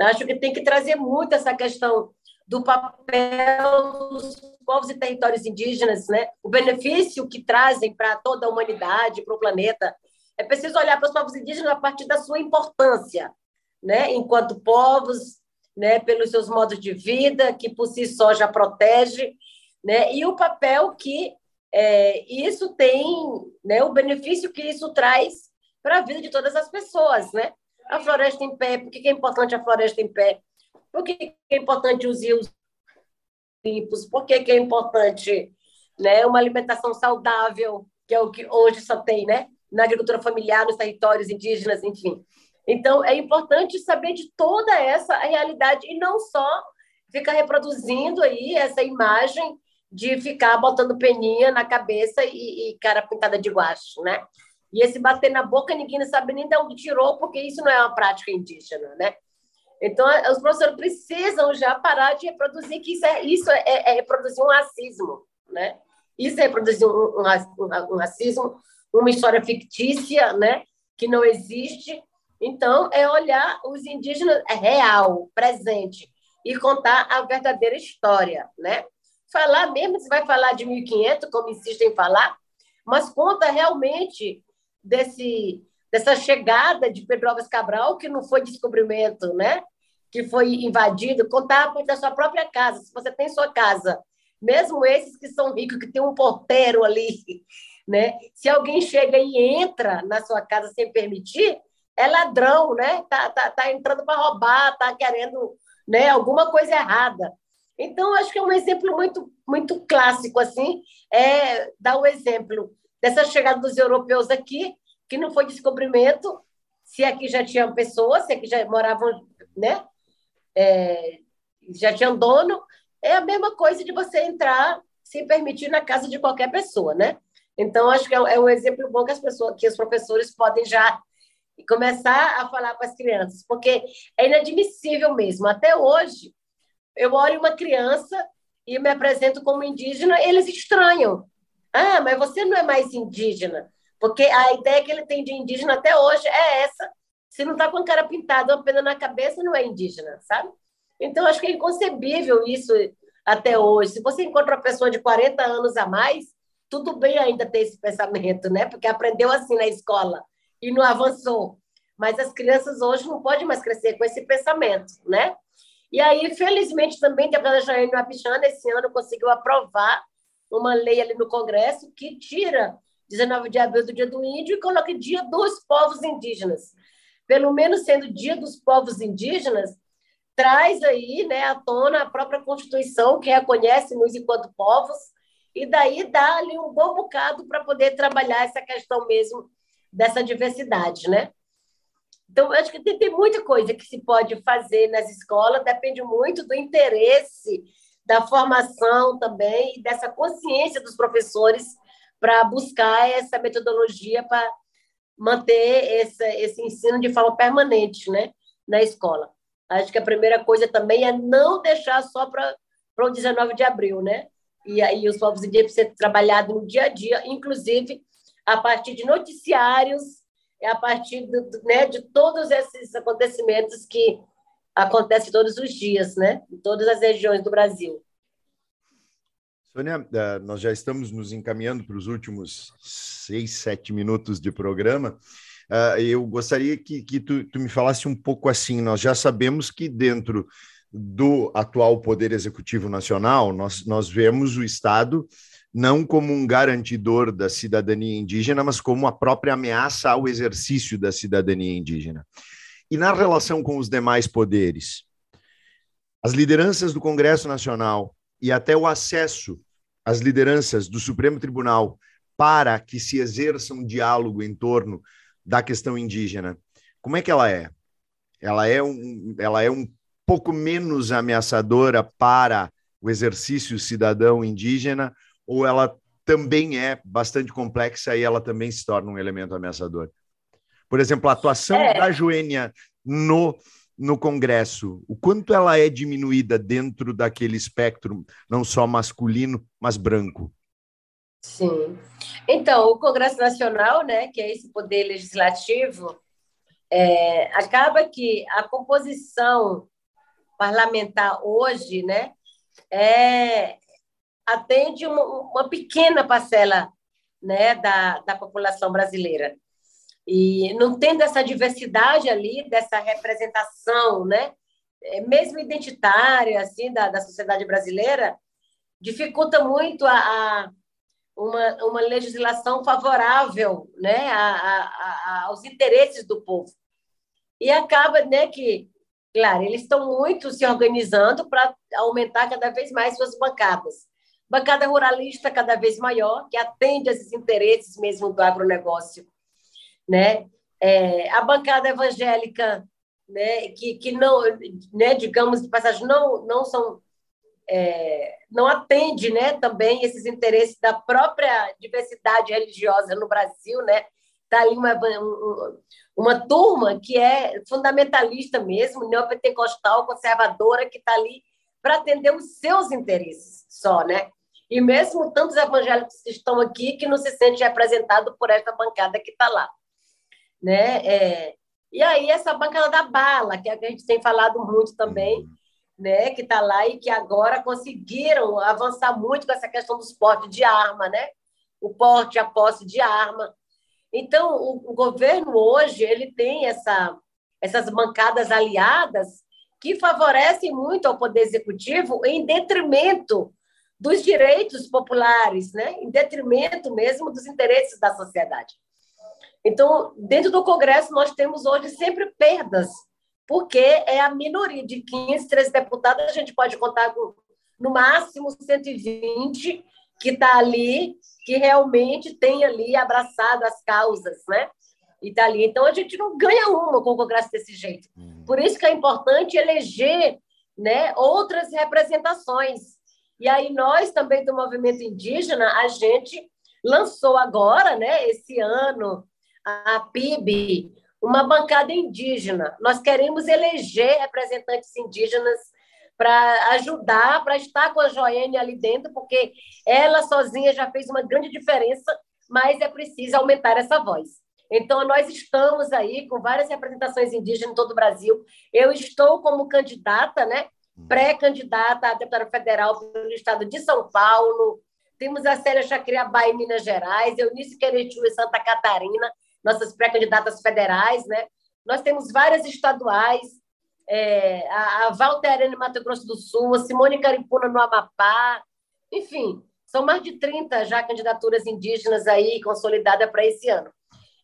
Acho que tem que trazer muito essa questão do papel dos povos e territórios indígenas, né? o benefício que trazem para toda a humanidade, para o planeta, é preciso olhar para os povos indígenas a partir da sua importância, né? enquanto povos, né? pelos seus modos de vida, que por si só já protege, né? e o papel que é, isso tem, né? o benefício que isso traz para a vida de todas as pessoas. Né? A floresta em pé, por que é importante a floresta em pé? Por que é importante os rios limpos? Por que é importante né, uma alimentação saudável, que é o que hoje só tem, né? Na agricultura familiar, nos territórios indígenas, enfim. Então, é importante saber de toda essa realidade e não só ficar reproduzindo aí essa imagem de ficar botando peninha na cabeça e, e cara pintada de guache, né? E esse bater na boca, ninguém sabe nem de onde tirou, porque isso não é uma prática indígena, né? Então, os professores precisam já parar de reproduzir que isso é, isso é, é reproduzir um racismo, né? Isso é reproduzir um, um, um racismo uma história fictícia, né, que não existe. Então, é olhar os indígenas é real, presente, e contar a verdadeira história, né? Falar mesmo, se vai falar de 1500, como insistem em falar, mas conta realmente desse dessa chegada de Pedro Alves Cabral, que não foi descobrimento, né? Que foi invadido, contar da sua própria casa. Se você tem sua casa, mesmo esses que são ricos, que tem um porteiro ali, né? Se alguém chega e entra na sua casa sem permitir, é ladrão, né? Tá, tá, tá entrando para roubar, tá querendo né? Alguma coisa errada. Então, acho que é um exemplo muito, muito clássico, assim, é dar o exemplo dessa chegada dos europeus aqui, que não foi descobrimento, se aqui já tinham pessoas, se aqui já moravam, né? É, já tinham dono, é a mesma coisa de você entrar sem permitir na casa de qualquer pessoa, né? Então, acho que é, é um exemplo bom que as pessoas, que os professores podem já começar a falar com as crianças, porque é inadmissível mesmo. Até hoje, eu olho uma criança e me apresento como indígena, eles estranham. Ah, mas você não é mais indígena. Porque a ideia que ele tem de indígena até hoje é essa. Se não está com a cara pintada, uma pena na cabeça, não é indígena, sabe? Então, acho que é inconcebível isso até hoje. Se você encontra uma pessoa de 40 anos a mais, tudo bem ainda ter esse pensamento, né? Porque aprendeu assim na escola e não avançou. Mas as crianças hoje não podem mais crescer com esse pensamento, né? E aí, felizmente, também a deputada Jaiane Wapichana, esse ano, conseguiu aprovar uma lei ali no Congresso que tira 19 de abril do Dia do Índio e coloca Dia dos Povos Indígenas. Pelo menos sendo Dia dos Povos Indígenas, traz aí né, à tona a própria Constituição, que reconhece-nos enquanto povos, e daí dá ali um bom bocado para poder trabalhar essa questão mesmo dessa diversidade, né? Então, acho que tem, tem muita coisa que se pode fazer nas escolas, depende muito do interesse, da formação também, e dessa consciência dos professores para buscar essa metodologia para manter esse, esse ensino de forma permanente né, na escola. Acho que a primeira coisa também é não deixar só para o 19 de abril, né? E aí os povos indígenas ser trabalhados no dia a dia, inclusive a partir de noticiários, a partir do, né, de todos esses acontecimentos que acontecem todos os dias, né? Em todas as regiões do Brasil. Sônia, eh, nós já estamos nos encaminhando para os últimos seis, sete minutos de programa. Uh, eu gostaria que, que tu, tu, me falasse um pouco assim. Nós já sabemos que dentro do atual Poder Executivo Nacional, nós, nós vemos o Estado não como um garantidor da cidadania indígena, mas como a própria ameaça ao exercício da cidadania indígena. E na relação com os demais poderes, as lideranças do Congresso Nacional e até o acesso às lideranças do Supremo Tribunal para que se exerça um diálogo em torno da questão indígena, como é que ela é? Ela é um, ela é um pouco menos ameaçadora para o exercício cidadão indígena ou ela também é bastante complexa e ela também se torna um elemento ameaçador? Por exemplo, a atuação é. da Joênia no, no Congresso, o quanto ela é diminuída dentro daquele espectro, não só masculino, mas branco? Sim. Então, o Congresso Nacional, né, que é esse poder legislativo, é, acaba que a composição parlamentar hoje, né, é, atende uma, uma pequena parcela né, da, da população brasileira. E não tendo essa diversidade ali, dessa representação, né, é, mesmo identitária, assim, da, da sociedade brasileira, dificulta muito a, a uma, uma legislação favorável né, a, a, a, aos interesses do povo. E acaba né, que, claro, eles estão muito se organizando para aumentar cada vez mais suas bancadas. Bancada ruralista cada vez maior, que atende esses interesses mesmo do agronegócio. Né? É, a bancada evangélica, né, que, que não, né, digamos de passagem, não, não são é, não atende né, também esses interesses da própria diversidade religiosa no Brasil. Né? Está ali uma, uma turma que é fundamentalista mesmo, neopentecostal, conservadora, que está ali para atender os seus interesses só, né? E mesmo tantos evangélicos que estão aqui que não se sente representado por esta bancada que está lá, né? É, e aí essa bancada da bala, que, é a gente tem falado muito também, uhum né, que está lá e que agora conseguiram avançar muito com essa questão dos portes de arma, né? O porte, a posse de arma. Então, o, o governo hoje ele tem essa, essas bancadas aliadas que favorecem muito ao poder executivo em detrimento dos direitos populares, né? Em detrimento mesmo dos interesses da sociedade. Então, dentro do Congresso nós temos hoje sempre perdas porque é a minoria de 15, 13 deputados, a gente pode contar com, no máximo, 120 que está ali, que realmente tem ali abraçado as causas, né? E está ali. Então, a gente não ganha uma com o Congresso desse jeito. Uhum. Por isso que é importante eleger né, outras representações. E aí, nós também do movimento indígena, a gente lançou agora, né, esse ano, a PIB, uma bancada indígena. Nós queremos eleger representantes indígenas para ajudar, para estar com a Joênia ali dentro, porque ela sozinha já fez uma grande diferença, mas é preciso aumentar essa voz. Então, nós estamos aí com várias representações indígenas em todo o Brasil. Eu estou como candidata, né? Pré-candidata a deputada federal pelo estado de São Paulo. Temos a Célia Chacriabá em Minas Gerais, Eunice Queretiu em Santa Catarina, nossas pré-candidatas federais, né? Nós temos várias estaduais, é, a, a Valterene Mato Grosso do Sul, a Simone Caripuna no Amapá, enfim, são mais de 30 já candidaturas indígenas aí consolidadas para esse ano.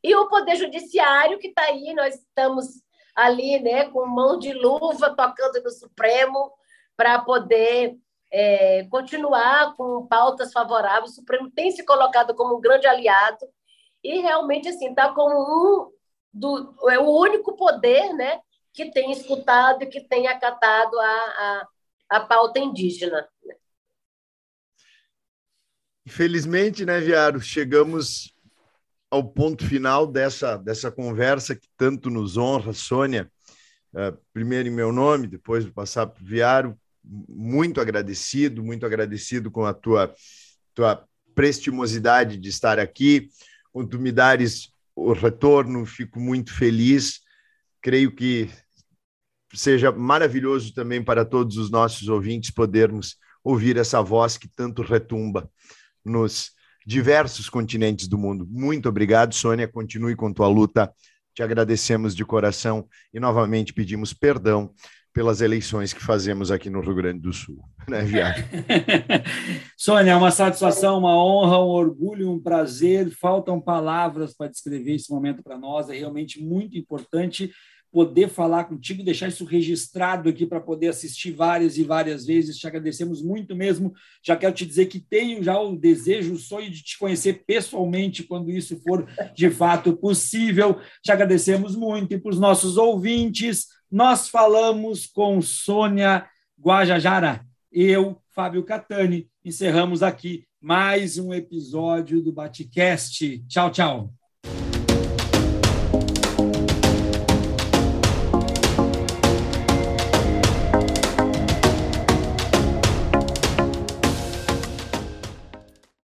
E o Poder Judiciário, que está aí, nós estamos ali né, com mão de luva tocando no Supremo para poder é, continuar com pautas favoráveis. O Supremo tem se colocado como um grande aliado e realmente assim está como um do é o único poder, né, que tem escutado e que tem acatado a, a, a pauta indígena. Infelizmente, né, Viaro, chegamos ao ponto final dessa, dessa conversa que tanto nos honra, Sônia. Uh, primeiro em meu nome, depois de passar para o Viaro, muito agradecido, muito agradecido com a tua, tua prestimosidade de estar aqui, com tu me dares o retorno, fico muito feliz. Creio que seja maravilhoso também para todos os nossos ouvintes podermos ouvir essa voz que tanto retumba nos diversos continentes do mundo. Muito obrigado, Sônia. Continue com tua luta. Te agradecemos de coração e novamente pedimos perdão pelas eleições que fazemos aqui no Rio Grande do Sul, né, Viagem? Sônia, é uma satisfação, uma honra, um orgulho, um prazer. Faltam palavras para descrever esse momento para nós. É realmente muito importante poder falar contigo, deixar isso registrado aqui para poder assistir várias e várias vezes. Te agradecemos muito mesmo. Já quero te dizer que tenho já o desejo, o sonho de te conhecer pessoalmente quando isso for de fato possível. Te agradecemos muito e para os nossos ouvintes, nós falamos com Sônia Guajajara, eu, Fábio Catani, encerramos aqui mais um episódio do Batcast. Tchau, tchau.